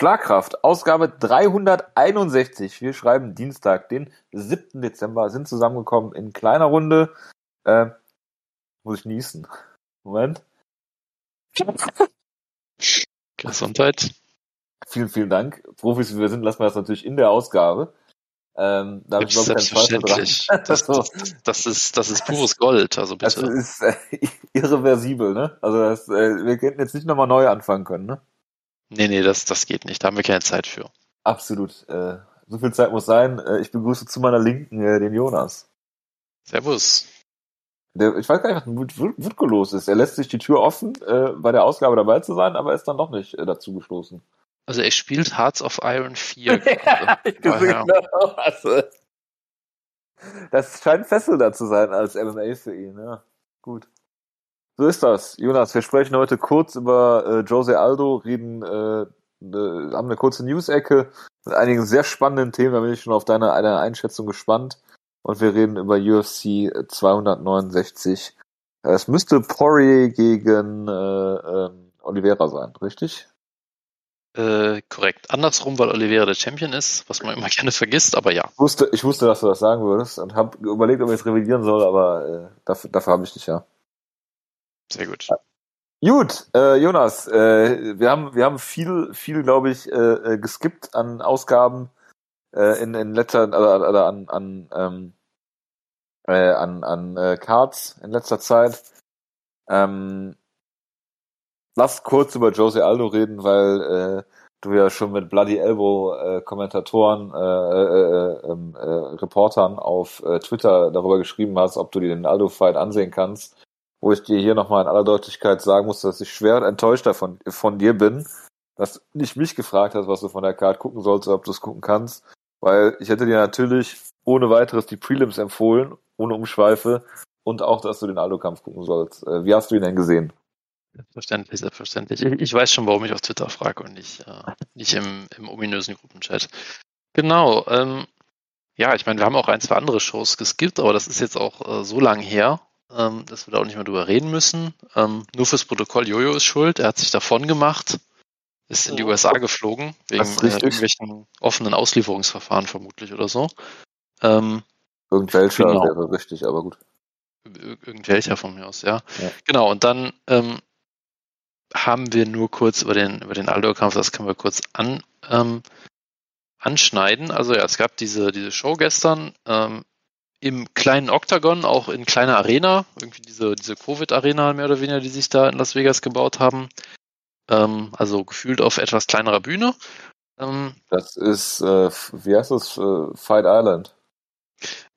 Schlagkraft, Ausgabe 361. Wir schreiben Dienstag, den 7. Dezember, sind zusammengekommen in kleiner Runde. Äh, muss ich niesen. Moment. Gesundheit. Vielen, vielen Dank. Profis, wie wir sind, lassen wir das natürlich in der Ausgabe. Ähm, da ich Zweifel dran. Das, das, das, ist, das ist pures Gold, also bitte. Das ist äh, irreversibel, ne? Also das, äh, wir könnten jetzt nicht nochmal neu anfangen können, ne? Nee, nee, das, das geht nicht. Da haben wir keine Zeit für. Absolut. Äh, so viel Zeit muss sein. Äh, ich begrüße zu meiner Linken äh, den Jonas. Servus. Der, ich weiß gar nicht, was mit Wutko los ist. Er lässt sich die Tür offen, äh, bei der Ausgabe dabei zu sein, aber ist dann doch nicht äh, dazu gestoßen. Also er spielt Hearts of Iron 4. ja, ich gesehen, genau. also, das scheint fesselnder zu sein als MMA für ihn, ja. Gut. So ist das. Jonas, wir sprechen heute kurz über äh, Jose Aldo, reden, äh, ne, haben eine kurze News-Ecke mit einigen sehr spannenden Themen, da bin ich schon auf deine, deine Einschätzung gespannt. Und wir reden über UFC 269. Es müsste Poirier gegen äh, äh, Oliveira sein, richtig? Äh, korrekt. Andersrum, weil Oliveira der Champion ist, was man immer gerne vergisst, aber ja. Ich wusste, ich wusste, dass du das sagen würdest und habe überlegt, ob ich es revidieren soll, aber äh, dafür, dafür habe ich dich ja. Sehr gut. Gut, äh, Jonas, äh, wir haben wir haben viel viel glaube ich äh, äh, geskippt an Ausgaben äh, in in letzter oder, oder an an ähm, äh, an an äh, Cards in letzter Zeit. Ähm, lass kurz über Jose Aldo reden, weil äh, du ja schon mit Bloody Elbow äh, Kommentatoren, äh, äh, äh, ähm, äh, Reportern auf äh, Twitter darüber geschrieben hast, ob du dir den Aldo Fight ansehen kannst. Wo ich dir hier nochmal in aller Deutlichkeit sagen muss, dass ich schwer enttäuscht davon von dir bin, dass du nicht mich gefragt hast, was du von der Card gucken sollst, ob du es gucken kannst, weil ich hätte dir natürlich ohne weiteres die Prelims empfohlen, ohne Umschweife und auch, dass du den Aldo-Kampf gucken sollst. Äh, wie hast du ihn denn gesehen? Selbstverständlich, selbstverständlich. Ich, ich weiß schon, warum ich auf Twitter frage und nicht, äh, nicht im, im ominösen Gruppenchat. Genau. Ähm, ja, ich meine, wir haben auch ein, zwei andere Shows geskippt, aber das ist jetzt auch äh, so lang her, ähm, dass wir da auch nicht mehr drüber reden müssen. Ähm, nur fürs Protokoll, Jojo ist schuld. Er hat sich davon gemacht, ist in die USA geflogen, wegen äh, irgendwelchen offenen Auslieferungsverfahren vermutlich oder so. Ähm, Irgendwelcher genau. wäre richtig, aber gut. Ir irgendwelcher von mir aus, ja. ja. Genau, und dann ähm, haben wir nur kurz über den, über den Aldo-Kampf, das können wir kurz an, ähm, anschneiden. Also ja, es gab diese, diese Show gestern ähm, im kleinen Octagon, auch in kleiner Arena, irgendwie diese, diese Covid-Arena mehr oder weniger, die sich da in Las Vegas gebaut haben. Ähm, also gefühlt auf etwas kleinerer Bühne. Ähm, das ist, äh, wie heißt das, äh, Fight Island?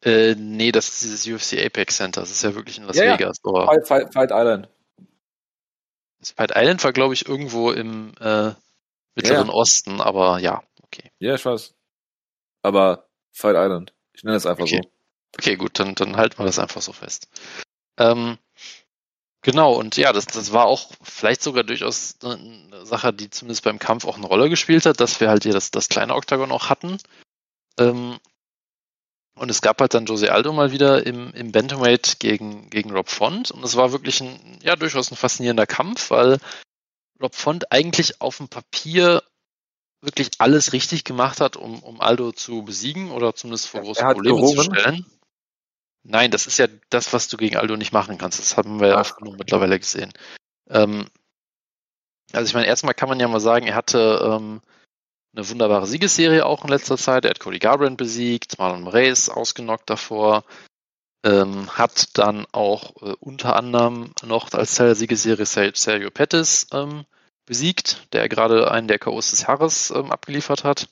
Äh, nee, das ist dieses UFC Apex Center. Das ist ja wirklich in Las ja, Vegas. Ja. Fight, Fight, Fight Island. Fight Island war, glaube ich, irgendwo im äh, Mittleren ja. Osten, aber ja, okay. Ja, ich weiß. Aber Fight Island. Ich nenne es einfach okay. so. Okay, gut, dann, dann halten wir das einfach so fest. Ähm, genau, und ja, das, das war auch vielleicht sogar durchaus eine Sache, die zumindest beim Kampf auch eine Rolle gespielt hat, dass wir halt hier das, das kleine Oktagon auch hatten. Ähm, und es gab halt dann Jose Aldo mal wieder im, im Bantamweight gegen, gegen Rob Font. Und es war wirklich ein, ja, durchaus ein faszinierender Kampf, weil Rob Font eigentlich auf dem Papier wirklich alles richtig gemacht hat, um, um Aldo zu besiegen oder zumindest vor große Probleme gerungen. zu stellen. Nein, das ist ja das, was du gegen Aldo nicht machen kannst. Das haben wir ja oft genug mittlerweile gesehen. Ähm, also ich meine, erstmal kann man ja mal sagen, er hatte ähm, eine wunderbare Siegesserie auch in letzter Zeit. Er hat Cody Garbrandt besiegt, Marlon Moraes ausgenockt davor, ähm, hat dann auch äh, unter anderem noch als Teil der Siegesserie Sergio Pettis ähm, besiegt, der gerade einen der K.O.s des Jahres ähm, abgeliefert hat.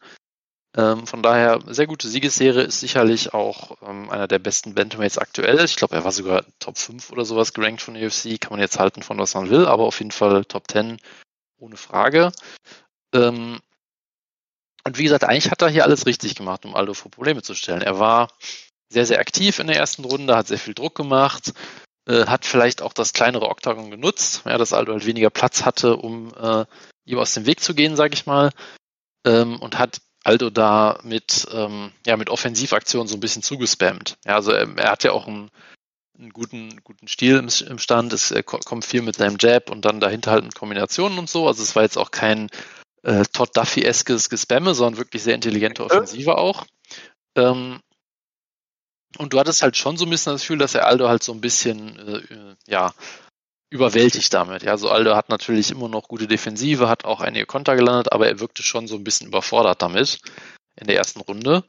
Ähm, von daher, sehr gute Siegesserie, ist sicherlich auch ähm, einer der besten Bantamweights aktuell. Ich glaube, er war sogar Top 5 oder sowas gerankt von UFC. Kann man jetzt halten von was man will, aber auf jeden Fall Top 10 ohne Frage. Ähm, und wie gesagt, eigentlich hat er hier alles richtig gemacht, um Aldo vor Probleme zu stellen. Er war sehr, sehr aktiv in der ersten Runde, hat sehr viel Druck gemacht, äh, hat vielleicht auch das kleinere Oktagon genutzt, ja, dass Aldo halt weniger Platz hatte, um äh, ihm aus dem Weg zu gehen, sage ich mal, ähm, und hat Aldo da mit, ähm, ja, mit Offensivaktionen so ein bisschen zugespammt. Ja, also er, er hat ja auch einen, einen guten, guten Stil im, im Stand. Es kommt viel mit seinem Jab und dann dahinter halt mit Kombinationen und so. Also es war jetzt auch kein äh, Todd Duffy-eskes Gespamme, sondern wirklich sehr intelligente Offensive auch. Ähm, und du hattest halt schon so ein bisschen das Gefühl, dass er Aldo halt so ein bisschen, äh, ja, überwältigt damit. Ja, so Aldo hat natürlich immer noch gute Defensive, hat auch einige Konter gelandet, aber er wirkte schon so ein bisschen überfordert damit in der ersten Runde.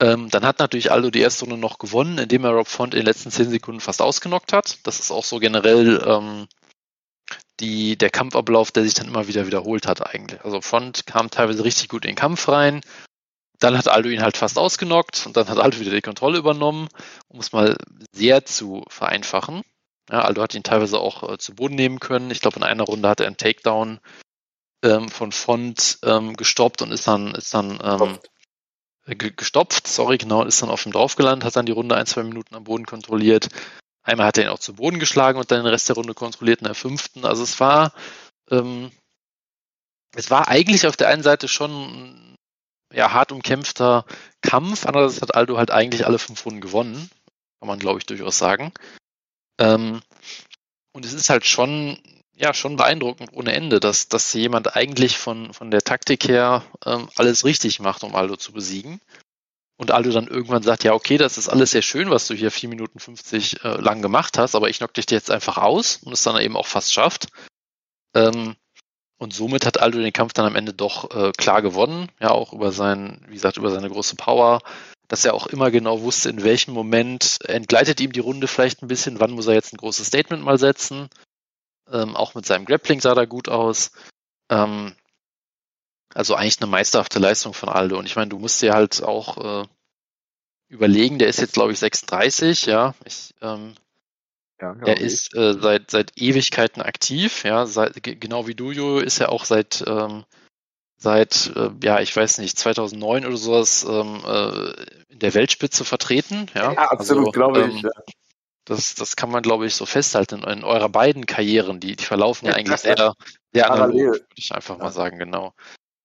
Ähm, dann hat natürlich Aldo die erste Runde noch gewonnen, indem er Rob Font in den letzten zehn Sekunden fast ausgenockt hat. Das ist auch so generell ähm, die, der Kampfablauf, der sich dann immer wieder wiederholt hat eigentlich. Also Font kam teilweise richtig gut in den Kampf rein. Dann hat Aldo ihn halt fast ausgenockt und dann hat Aldo wieder die Kontrolle übernommen, um es mal sehr zu vereinfachen. Ja, Aldo hat ihn teilweise auch äh, zu Boden nehmen können. Ich glaube, in einer Runde hat er einen Takedown ähm, von Font ähm, gestoppt und ist dann, ist dann ähm, gestopft, sorry, genau, ist dann auf ihm draufgelandet, hat dann die Runde ein, zwei Minuten am Boden kontrolliert. Einmal hat er ihn auch zu Boden geschlagen und dann den Rest der Runde kontrolliert in der fünften. Also es war, ähm, es war eigentlich auf der einen Seite schon ja, hart umkämpfter Kampf, andererseits hat Aldo halt eigentlich alle fünf Runden gewonnen, kann man glaube ich durchaus sagen. Ähm, und es ist halt schon, ja, schon beeindruckend ohne Ende, dass, dass jemand eigentlich von, von der Taktik her ähm, alles richtig macht, um Aldo zu besiegen. Und Aldo dann irgendwann sagt, ja, okay, das ist alles sehr schön, was du hier 4 Minuten 50 äh, lang gemacht hast, aber ich knock dich jetzt einfach aus und es dann eben auch fast schafft. Ähm, und somit hat Aldo den Kampf dann am Ende doch äh, klar gewonnen. Ja, auch über sein, wie gesagt, über seine große Power, dass er auch immer genau wusste, in welchem Moment entgleitet ihm die Runde vielleicht ein bisschen, wann muss er jetzt ein großes Statement mal setzen. Ähm, auch mit seinem Grappling sah er gut aus. Ähm, also eigentlich eine meisterhafte Leistung von Aldo. Und ich meine, du musst dir halt auch äh, überlegen, der ist jetzt, glaube ich, 36, ja. Ich, ähm, ja, genau er ist äh, seit, seit Ewigkeiten aktiv, ja. Seit, genau wie du, Jo, ist er auch seit ähm, seit, äh, ja, ich weiß nicht, 2009 oder sowas ähm, äh, in der Weltspitze vertreten. Ja, ja absolut, also, glaube ich. Ähm, das, das kann man, glaube ich, so festhalten in, in eurer beiden Karrieren. Die, die verlaufen ja, ja eigentlich sehr, sehr analog, würde ich einfach mal sagen, genau.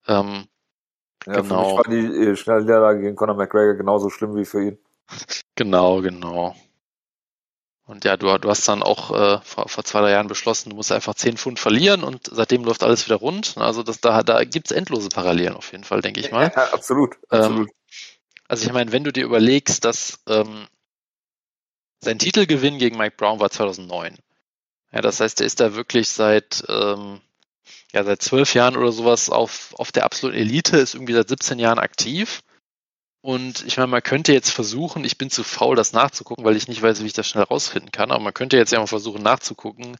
Ähm, ja, genau. Für mich war die äh, schnelle Niederlage gegen Conor McGregor genauso schlimm wie für ihn. Genau, genau. Und ja, du, du hast dann auch äh, vor, vor zwei, drei Jahren beschlossen, du musst einfach 10 Pfund verlieren und seitdem läuft alles wieder rund. Also das, da, da gibt es endlose Parallelen auf jeden Fall, denke ich mal. Ja, absolut. absolut. Ähm, also ich meine, wenn du dir überlegst, dass ähm, sein Titelgewinn gegen Mike Brown war 2009. Ja, das heißt, er ist da wirklich seit ähm, ja seit zwölf Jahren oder sowas auf auf der absoluten Elite, ist irgendwie seit 17 Jahren aktiv und ich meine, man könnte jetzt versuchen, ich bin zu faul, das nachzugucken, weil ich nicht weiß, wie ich das schnell rausfinden kann, aber man könnte jetzt ja mal versuchen nachzugucken,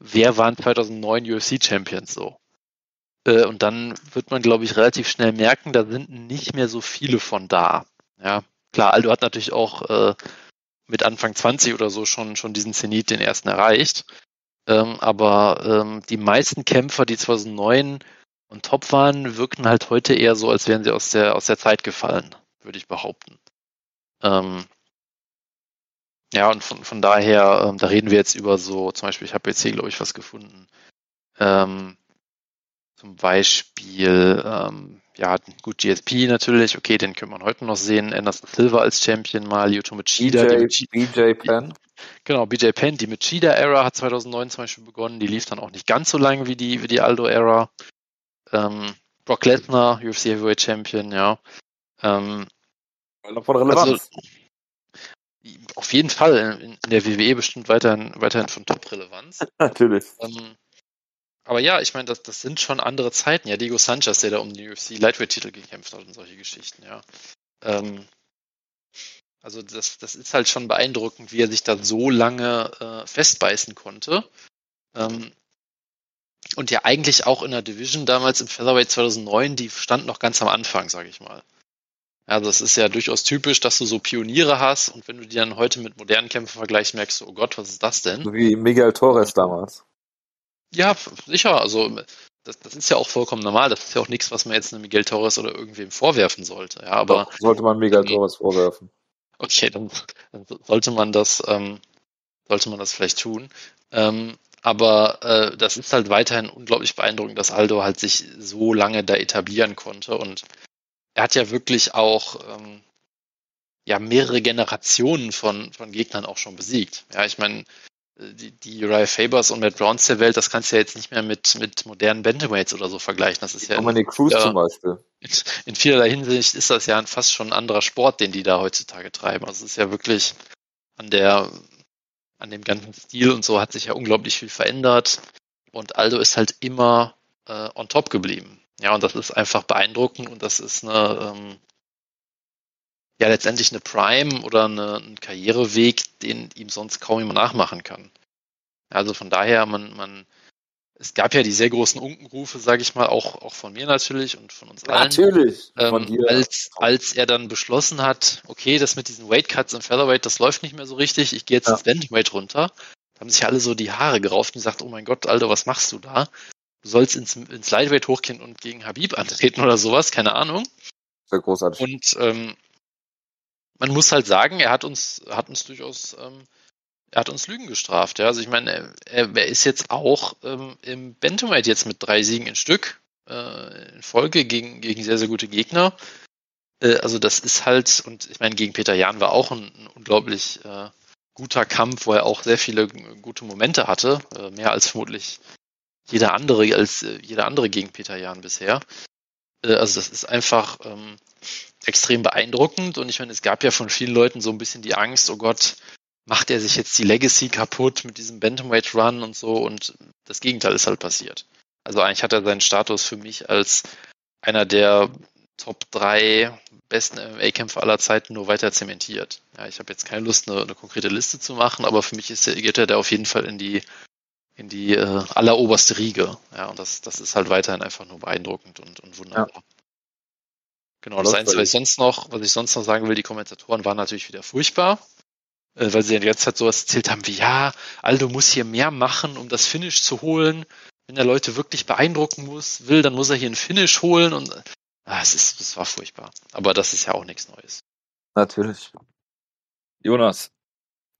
wer waren 2009 UFC-Champions so. Äh, und dann wird man, glaube ich, relativ schnell merken, da sind nicht mehr so viele von da. Ja, klar, Aldo hat natürlich auch äh, mit Anfang 20 oder so schon, schon diesen Zenit, den ersten erreicht. Ähm, aber ähm, die meisten Kämpfer, die 2009 und top waren, wirkten halt heute eher so, als wären sie aus der, aus der Zeit gefallen, würde ich behaupten. Ähm, ja, und von, von daher, ähm, da reden wir jetzt über so, zum Beispiel, ich habe jetzt hier, glaube ich, was gefunden. Ähm, zum Beispiel, ähm, ja, gut, GSP natürlich, okay, den können wir heute noch sehen. Anderson Silva als Champion mal, Yuto Machida. BJ, BJ Penn. Genau, BJ Penn, die Machida-Ära hat 2009 zum Beispiel begonnen, die lief dann auch nicht ganz so lange wie die, wie die Aldo-Ära. Ähm, Brock Lesnar, UFC Heavyweight Champion, ja. Ähm, von Relevanz. Also, auf jeden Fall in, in, der WWE bestimmt weiterhin, weiterhin von Top-Relevanz. Natürlich. Ähm, aber ja, ich meine, das, das sind schon andere Zeiten. Ja, Diego Sanchez, der da um den UFC Lightweight-Titel gekämpft hat und solche Geschichten, ja. Ähm, also das, das ist halt schon beeindruckend, wie er sich da so lange äh, festbeißen konnte. Ähm, und ja eigentlich auch in der Division damals im Featherweight 2009, die stand noch ganz am Anfang, sage ich mal. Also es ist ja durchaus typisch, dass du so Pioniere hast und wenn du die dann heute mit modernen Kämpfen vergleichst, merkst du, oh Gott, was ist das denn? So wie Miguel Torres damals. Ja, sicher. Also das, das ist ja auch vollkommen normal. Das ist ja auch nichts, was man jetzt einem Miguel Torres oder irgendwem vorwerfen sollte. Ja, aber Doch, sollte man Miguel Torres vorwerfen. Okay, dann, dann sollte man das, ähm, sollte man das vielleicht tun. Ähm, aber äh, das ist halt weiterhin unglaublich beeindruckend, dass Aldo halt sich so lange da etablieren konnte. Und er hat ja wirklich auch ähm, ja mehrere Generationen von, von Gegnern auch schon besiegt. Ja, ich meine, die, die Uriah Fabers und Matt Browns der Welt, das kannst du ja jetzt nicht mehr mit, mit modernen Bantamweights oder so vergleichen. Das ist ja Dominic Cruz ja, zum Beispiel. In, in vielerlei Hinsicht ist das ja fast schon ein anderer Sport, den die da heutzutage treiben. Also es ist ja wirklich an der, an dem ganzen Stil und so hat sich ja unglaublich viel verändert. Und Aldo ist halt immer äh, on top geblieben. Ja, und das ist einfach beeindruckend und das ist eine, ähm, ja, letztendlich eine Prime oder eine, ein Karriereweg, den ihm sonst kaum jemand nachmachen kann. Also von daher, man, man, es gab ja die sehr großen Unkenrufe, sage ich mal, auch, auch von mir natürlich und von uns allen. Natürlich. Von ähm, dir. Als, als er dann beschlossen hat, okay, das mit diesen Weight Cuts im Featherweight, das läuft nicht mehr so richtig, ich gehe jetzt ja. ins Bantamweight runter. Da haben sich alle so die Haare gerauft und gesagt, oh mein Gott, Alter, was machst du da? Du sollst ins, ins Lightweight hochgehen und gegen Habib antreten oder sowas, keine Ahnung. Sehr großartig. Und ähm, man muss halt sagen, er hat uns, hat uns durchaus, ähm, er hat uns Lügen gestraft. Ja? Also ich meine, er, er ist jetzt auch ähm, im Bantamweight jetzt mit drei Siegen in Stück äh, in Folge gegen, gegen sehr, sehr gute Gegner. Äh, also das ist halt, und ich meine, gegen Peter Jan war auch ein, ein unglaublich äh, guter Kampf, wo er auch sehr viele gute Momente hatte, äh, mehr als vermutlich jeder andere, als äh, jeder andere gegen Peter Jan bisher. Äh, also das ist einfach ähm, extrem beeindruckend und ich meine, es gab ja von vielen Leuten so ein bisschen die Angst, oh Gott, macht er sich jetzt die Legacy kaputt mit diesem Bantamweight Run und so und das Gegenteil ist halt passiert. Also eigentlich hat er seinen Status für mich als einer der Top 3 besten MMA-Kämpfer aller Zeiten nur weiter zementiert. Ja, ich habe jetzt keine Lust, eine, eine, konkrete Liste zu machen, aber für mich ist, geht er da auf jeden Fall in die in die äh, alleroberste Riege. Ja, und das, das ist halt weiterhin einfach nur beeindruckend und, und wunderbar. Ja. Genau, das Einzige, was ich sonst noch, was ich sonst noch sagen will, die Kommentatoren waren natürlich wieder furchtbar, äh, weil sie in der Zeit sowas erzählt haben wie, ja, Aldo muss hier mehr machen, um das Finish zu holen. Wenn er Leute wirklich beeindrucken muss, will, dann muss er hier ein Finish holen und ah, es ist, es war furchtbar. Aber das ist ja auch nichts Neues. Natürlich. Jonas,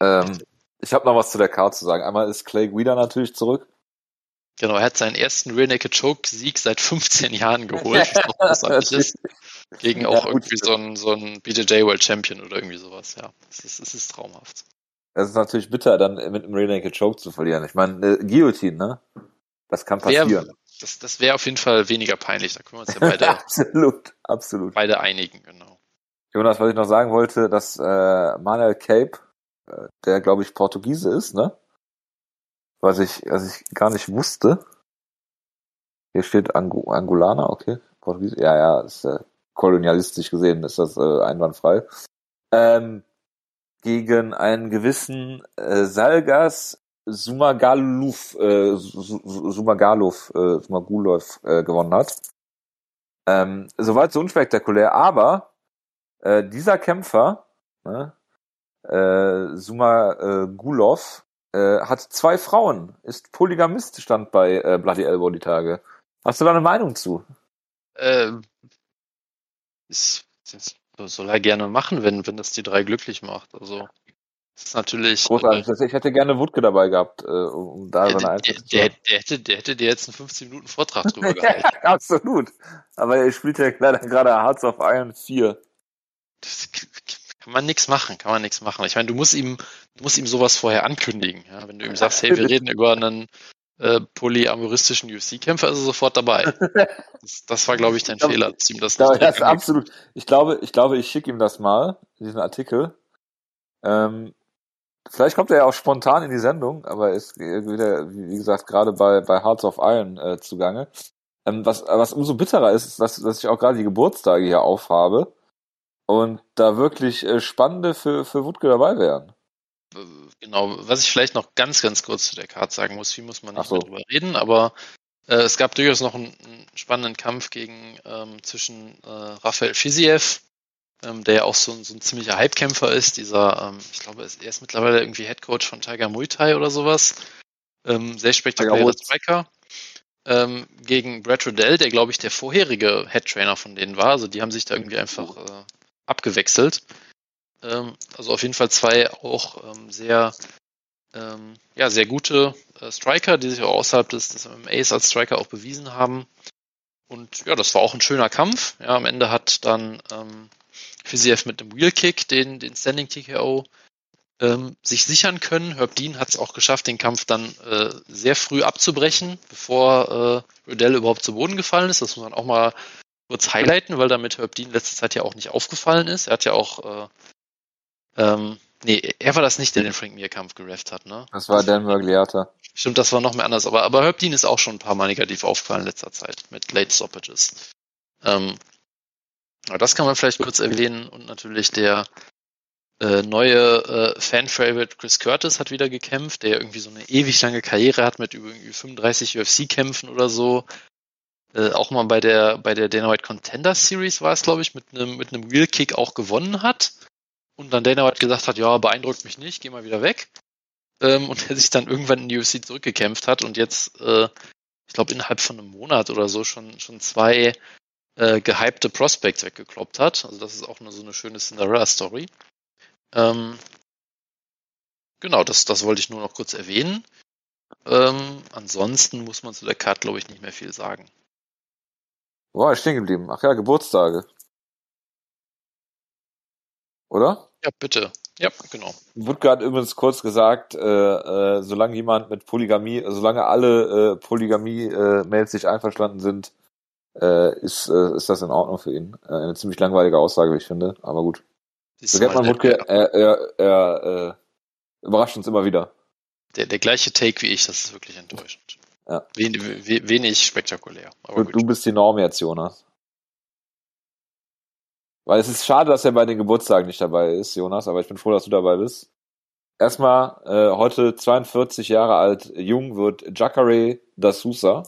ähm, ich habe noch was zu der Karte zu sagen. Einmal ist Clay Guida natürlich zurück. Genau, er hat seinen ersten Real Naked Choke Sieg seit 15 Jahren geholt, was auch großartig ist. Gegen ja, auch gut. irgendwie so ein, so ein BJJ World Champion oder irgendwie sowas, ja. Es ist, es ist traumhaft. Es ist natürlich bitter, dann mit einem Real Naked Choke zu verlieren. Ich meine, äh, Guillotine, ne? Das kann passieren. Wär, das das wäre auf jeden Fall weniger peinlich. Da können wir uns ja beide, absolut, absolut. beide einigen, genau. Jonas, was ich noch sagen wollte, dass äh, Manuel Cape, äh, der glaube ich Portugiese ist, ne? Was ich, was ich gar nicht wusste. Hier steht Angu Angulaner, okay. Portugiese, ja, ja, ist äh, kolonialistisch gesehen ist das äh, einwandfrei. Ähm, gegen einen gewissen äh, Salgas Sumagaluf, äh, Sumagalov, äh, Sumagulov äh, gewonnen hat. Ähm, soweit so unspektakulär, aber äh, dieser Kämpfer, ne, äh, Sumagulov, äh, hat zwei Frauen, ist Polygamist, stand bei äh, Bloody Elbow die Tage. Hast du da eine Meinung zu? Ähm, ist, ist, soll er gerne machen, wenn, wenn das die drei glücklich macht. Also das ist natürlich. Großartig. Äh, ich hätte gerne Wutke dabei gehabt, äh, um da seine Einschätzung der, der, der, hätte, der hätte dir jetzt einen 15 Minuten Vortrag drüber gehalten. Absolut. Aber er spielt ja leider gerade Hearts of Iron 4. Das kann man nichts machen, kann man nichts machen. Ich meine, du musst ihm, du musst ihm sowas vorher ankündigen. Ja? Wenn du ihm sagst, hey, wir reden über einen äh, polyamoristischen UFC-Kämpfer, ist er sofort dabei. Das, das war, glaube ich, dein ich Fehler. Dass ihm das absolut. Ich glaube, ich glaube, ich schicke ihm das mal, diesen Artikel. Ähm, vielleicht kommt er ja auch spontan in die Sendung, aber ist wieder, wie gesagt, gerade bei, bei Hearts of Iron äh, zugange. Ähm, was, was umso bitterer ist, ist, dass, dass ich auch gerade die Geburtstage hier aufhabe und da wirklich äh, spannende für, für Wutke dabei wären. Genau, was ich vielleicht noch ganz, ganz kurz zu der Karte sagen muss, viel muss man nicht so. drüber reden, aber äh, es gab durchaus noch einen, einen spannenden Kampf gegen ähm, zwischen äh, Rafael Fiziev, ähm, der ja auch so, so ein ziemlicher Hypekämpfer ist, dieser, ähm, ich glaube, er ist mittlerweile irgendwie Headcoach von Tiger Muay Thai oder sowas. Ähm, sehr spektakulärer Striker. Ähm, gegen Brad Riddell, der glaube ich der vorherige Head Trainer von denen war. Also die haben sich da irgendwie einfach äh, abgewechselt. Ähm, also auf jeden Fall zwei auch ähm, sehr, ähm, ja, sehr gute äh, Striker, die sich auch außerhalb des, des MMAs als Striker auch bewiesen haben. Und ja, das war auch ein schöner Kampf. Ja, am Ende hat dann ähm, Fiziev mit dem Wheelkick den, den Standing TKO ähm, sich sichern können. Herb Dean hat es auch geschafft, den Kampf dann äh, sehr früh abzubrechen, bevor äh, Riddell überhaupt zu Boden gefallen ist. Das muss man auch mal kurz highlighten, weil damit Herb Dean letzte Zeit ja auch nicht aufgefallen ist. Er hat ja auch, äh, ähm, nee, er war das nicht, der den Frank Mir Kampf gerefft hat, ne? Das war Dan Mergliata. Stimmt, das war noch mehr anders. Aber, aber Herb Dean ist auch schon ein paar Mal negativ aufgefallen in letzter Zeit mit Late Stoppages. Ähm, das kann man vielleicht kurz erwähnen und natürlich der äh, neue äh, Fan-Favorite Chris Curtis hat wieder gekämpft, der irgendwie so eine ewig lange Karriere hat mit über 35 UFC-Kämpfen oder so. Äh, auch mal bei der bei der Dana White Contender Series war es, glaube ich, mit einem mit einem Wheel Kick auch gewonnen hat. Und dann Dana White gesagt hat, ja, beeindruckt mich nicht, geh mal wieder weg. Ähm, und er sich dann irgendwann in die UFC zurückgekämpft hat und jetzt, äh, ich glaube, innerhalb von einem Monat oder so schon schon zwei äh, gehypte Prospects weggekloppt hat. Also das ist auch nur so eine schöne Cinderella-Story. Ähm, genau, das, das wollte ich nur noch kurz erwähnen. Ähm, ansonsten muss man zu der Card, glaube ich, nicht mehr viel sagen. Wo war ich stehen geblieben? Ach ja, Geburtstage. Oder? Ja, bitte. Ja, genau. Wurde gerade übrigens kurz gesagt, äh, äh, solange jemand mit Polygamie, solange alle äh, Polygamie-Mails sich einverstanden sind, äh, ist, äh, ist das in Ordnung für ihn. Äh, eine ziemlich langweilige Aussage, wie ich finde, aber gut. So man Wutke, er, er, er überrascht uns immer wieder. Der, der gleiche Take wie ich, das ist wirklich enttäuschend. Ja. Wen, wenig spektakulär. Du, du, bist die Norm jetzt, Jonas. Weil es ist schade, dass er bei den Geburtstagen nicht dabei ist, Jonas, aber ich bin froh, dass du dabei bist. Erstmal, äh, heute 42 Jahre alt, jung wird Jacare da Sousa.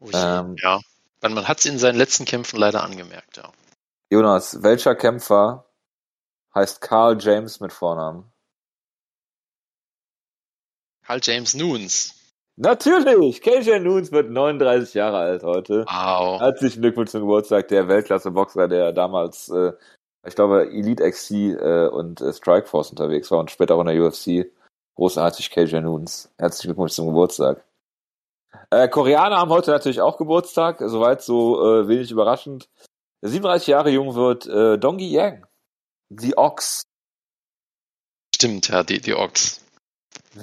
Ähm, ja, man hat es in seinen letzten Kämpfen leider angemerkt, ja. Jonas, welcher Kämpfer heißt Carl James mit Vornamen? Carl James Nunes. Natürlich! KJ Nunes wird 39 Jahre alt heute. Wow. Herzlichen Glückwunsch zum Geburtstag der Weltklasse-Boxer, der damals, äh, ich glaube, Elite XC äh, und äh, Strikeforce unterwegs war und später auch in der UFC. Großartig KJ Nunes. Herzlichen Glückwunsch zum Geburtstag. Äh, Koreaner haben heute natürlich auch Geburtstag, soweit so äh, wenig überraschend. 37 Jahre jung wird äh, Dongi Yang. The Ox. Stimmt, ja, die, die Ox.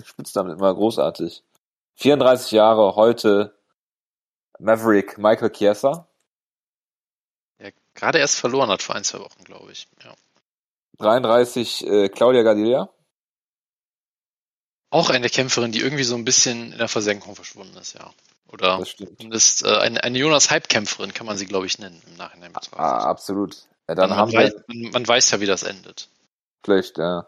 Spitznamen immer großartig. 34 Jahre heute Maverick Michael Chiesa. Der gerade erst verloren hat vor ein, zwei Wochen, glaube ich. Ja. 33 äh, Claudia Gadelia. Auch eine Kämpferin, die irgendwie so ein bisschen in der Versenkung verschwunden ist, ja. Oder zumindest äh, eine, eine Jonas Hype-Kämpferin kann man sie, glaube ich, nennen im Nachhinein. Ah, absolut. Ja, dann man, haben weiß, man, man, weiß ja, wie das endet. Schlecht, ja.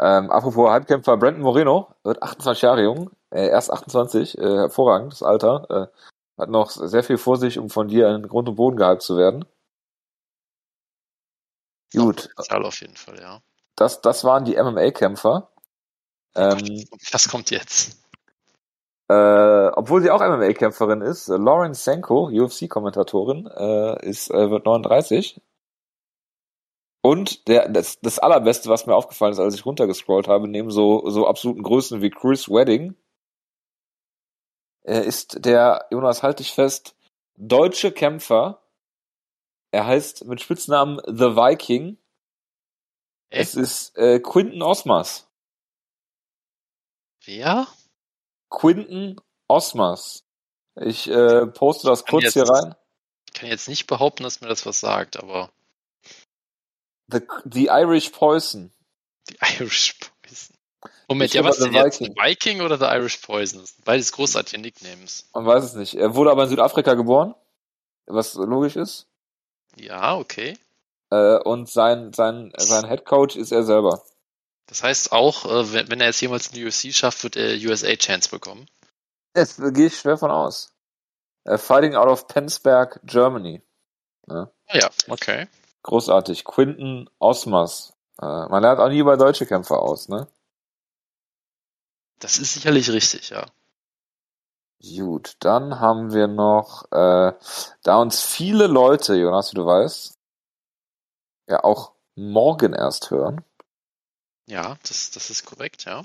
Ähm, apropos Halbkämpfer, Brandon Moreno wird 28 Jahre jung, äh, erst 28, äh, hervorragendes Alter, äh, hat noch sehr viel vor sich, um von dir in Grund und Boden gehypt zu werden. Gut. Zahl auf jeden Fall, ja. Das, das waren die MMA-Kämpfer. Ähm, was kommt jetzt? Äh, obwohl sie auch MMA-Kämpferin ist, Lauren Senko, UFC-Kommentatorin, äh, ist, äh, wird 39. Und der, das, das allerbeste, was mir aufgefallen ist, als ich runtergescrollt habe, neben so, so absoluten Größen wie Chris Wedding, er ist der, Jonas, halt dich fest, deutsche Kämpfer. Er heißt mit Spitznamen The Viking. Echt? Es ist äh, Quinton Osmas. Wer? Quinton Osmas. Ich äh, poste das kurz jetzt, hier rein. Ich kann jetzt nicht behaupten, dass mir das was sagt, aber. The, the Irish Poison. The Irish Poison. Moment, ich ja, was denn jetzt? Viking. Viking oder The Irish Poison? Beides großartige Nicknames. Man weiß es nicht. Er wurde aber in Südafrika geboren, was logisch ist. Ja, okay. Äh, und sein, sein, sein Head Coach ist er selber. Das heißt auch, äh, wenn er es jemals in die UFC schafft, wird er USA Chance bekommen. Das gehe ich schwer von aus. Fighting out of Penzberg, Germany. Ja, ja okay. Großartig. Quinton Osmas. Äh, man lernt auch nie über deutsche Kämpfer aus, ne? Das ist sicherlich richtig, ja. Gut, dann haben wir noch, äh, da uns viele Leute, Jonas, wie du weißt, ja auch morgen erst hören. Ja, das, das ist korrekt, ja.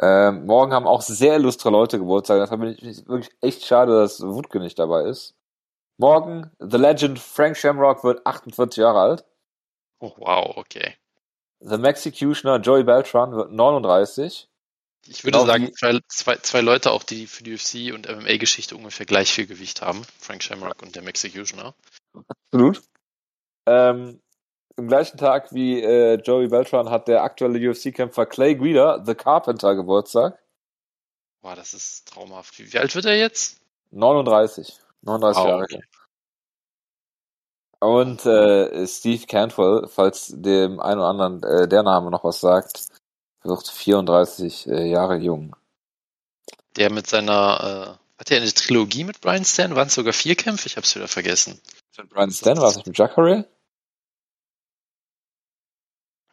Ähm, morgen haben auch sehr illustre Leute Geburtstag. Deshalb bin ich wirklich echt schade, dass Wutke nicht dabei ist. Morgen, The Legend Frank Shamrock wird 48 Jahre alt. Oh, wow, okay. The Mexicutioner Joey Beltran wird 39. Ich würde Genau sagen, zwei, zwei, zwei Leute auch, die für die UFC und MMA-Geschichte ungefähr gleich viel Gewicht haben. Frank Shamrock und der Mexicutioner. Absolut. Ähm, Im gleichen Tag wie äh, Joey Beltran hat der aktuelle UFC-Kämpfer Clay Guida, The Carpenter, Geburtstag. Boah, das ist traumhaft. Wie, alt wird er jetzt? 39. 39 Wow, Jahre. okay. Und äh, Steve Cantwell, falls dem einen oder anderen äh, der Name noch was sagt, wird 34 äh, Jahre jung. Der mit seiner, äh, hat er eine Trilogie mit Brian Stan? Waren es sogar vier Kämpfe? Ich hab's wieder vergessen. Mit Brian Stan, war es nicht mit Jacare?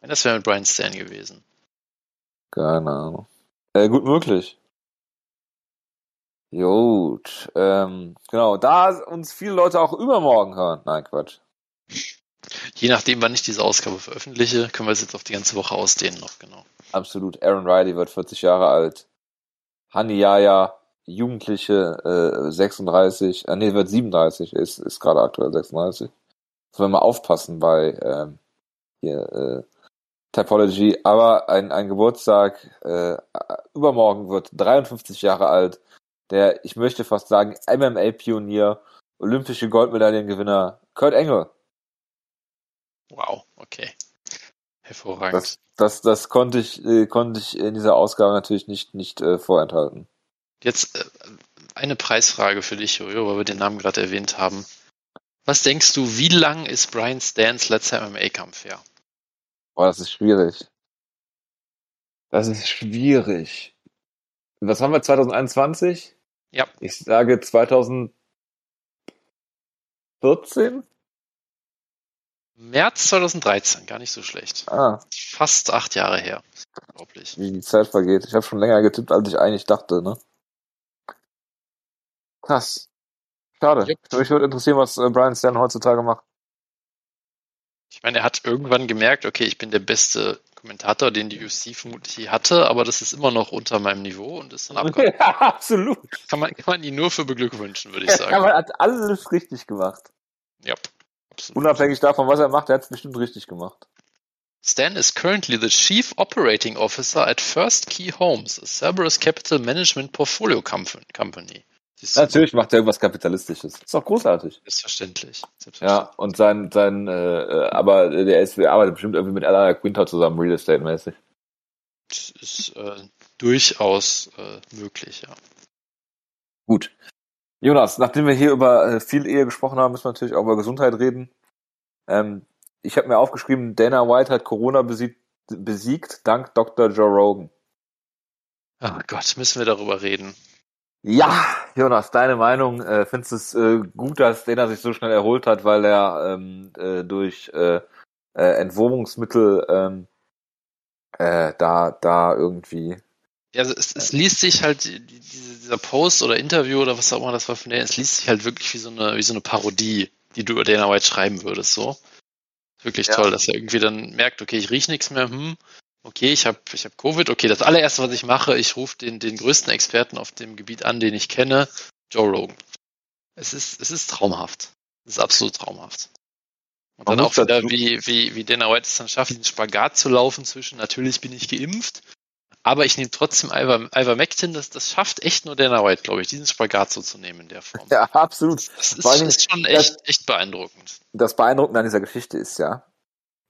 Das wäre mit Brian Stan gewesen. Keine Ahnung. Äh, gut möglich. Gut. Ähm, genau, da uns viele Leute auch übermorgen hören. Nein, Quatsch. Je nachdem, wann ich diese Ausgabe veröffentliche, können wir es jetzt auf die ganze Woche ausdehnen noch, genau. Absolut. Aaron Riley wird 40 Jahre alt. Hani Yaya, Jugendliche, äh, 36. Äh, nee, wird 37. Ist, ist gerade aktuell 36. Sollen wir mal aufpassen bei ähm, hier, äh, Typology. Aber ein, ein Geburtstag äh, übermorgen wird 53 Jahre alt. Der, ich möchte fast sagen, MMA-Pionier, olympische Goldmedaillengewinner Kurt Engel. Wow, okay. Hervorragend. Das, das, das konnte ich, äh, konnte ich in dieser Ausgabe natürlich nicht, nicht äh, vorenthalten. Jetzt äh, eine Preisfrage für dich, Jojo, weil wir den Namen gerade erwähnt haben. Was denkst du, wie lang ist Brian Stans letzter MMA-Kampf her? Boah, das ist schwierig. Das ist schwierig. Was haben wir 2021? Ja. Ich sage 2014? März 2013, gar nicht so schlecht. Ah, Fast acht Jahre her. Unglaublich. wie die Zeit vergeht. Ich habe schon länger getippt, als ich eigentlich dachte, ne? Krass. Schade. Jupp. Mich würde interessieren, was äh, Brian Stan heutzutage macht. Ich meine, er hat irgendwann gemerkt, okay, ich bin der beste Kommentator, den die UFC vermutlich je hatte, aber das ist immer noch unter meinem Niveau und ist dann abgehauen. ja, absolut. kann, man, kann man ihn nur für beglückwünschen, würde ich Ja, sagen. man hat alles richtig gemacht. Ja, absolut. Unabhängig davon, was er macht, er hat es bestimmt richtig gemacht. Stan is currently the Chief Operating Officer at First Key Homes, a Cerberus Capital Management Portfolio Company. Natürlich macht er irgendwas Kapitalistisches. Ist doch großartig. Selbstverständlich. Selbstverständlich. Ja, und sein, sein, äh, äh, aber der ist, der arbeitet bestimmt irgendwie mit Alana Quinter zusammen, Real Estate mäßig. Das ist äh, durchaus äh, möglich, ja. Gut. Jonas, nachdem wir hier über äh, viel Ehe gesprochen haben, müssen wir natürlich auch über Gesundheit reden. Ähm, ich habe mir aufgeschrieben, Dana White hat Corona besiegt, besiegt dank Dr. Joe Rogan. Oh Gott, müssen wir darüber reden. Ja, Jonas, deine Meinung? Äh, findest du es äh, gut, dass Dana sich so schnell erholt hat, weil er ähm, äh, durch äh, äh, Entwurmungsmittel ähm, äh, da da irgendwie Ja, also es, es liest sich halt, die- diese, dieser Post oder Interview oder was auch immer das war von der, es liest sich halt wirklich wie so eine, wie so eine Parodie, die du über Dana White schreiben würdest, so. Wirklich Ja. toll, dass er irgendwie dann merkt, okay, ich riech nichts mehr, hm, okay, ich habe ich hab Covid, okay, das allererste, was ich mache, ich rufe den, den größten Experten auf dem Gebiet an, den ich kenne, Joe Rogan. Es ist, es ist traumhaft. Es ist absolut traumhaft. Und Man dann auch wieder, wie, wie, wie Dana White es dann schafft, diesen Spagat zu laufen zwischen, natürlich bin ich geimpft, aber ich nehme trotzdem Iver, Ivermectin, das, das schafft echt nur Dana White, glaube ich, diesen Spagat so zu nehmen in der Form. Ja, absolut. Das ist, ist schon echt, echt beeindruckend. Das Beeindruckende an dieser Geschichte ist ja,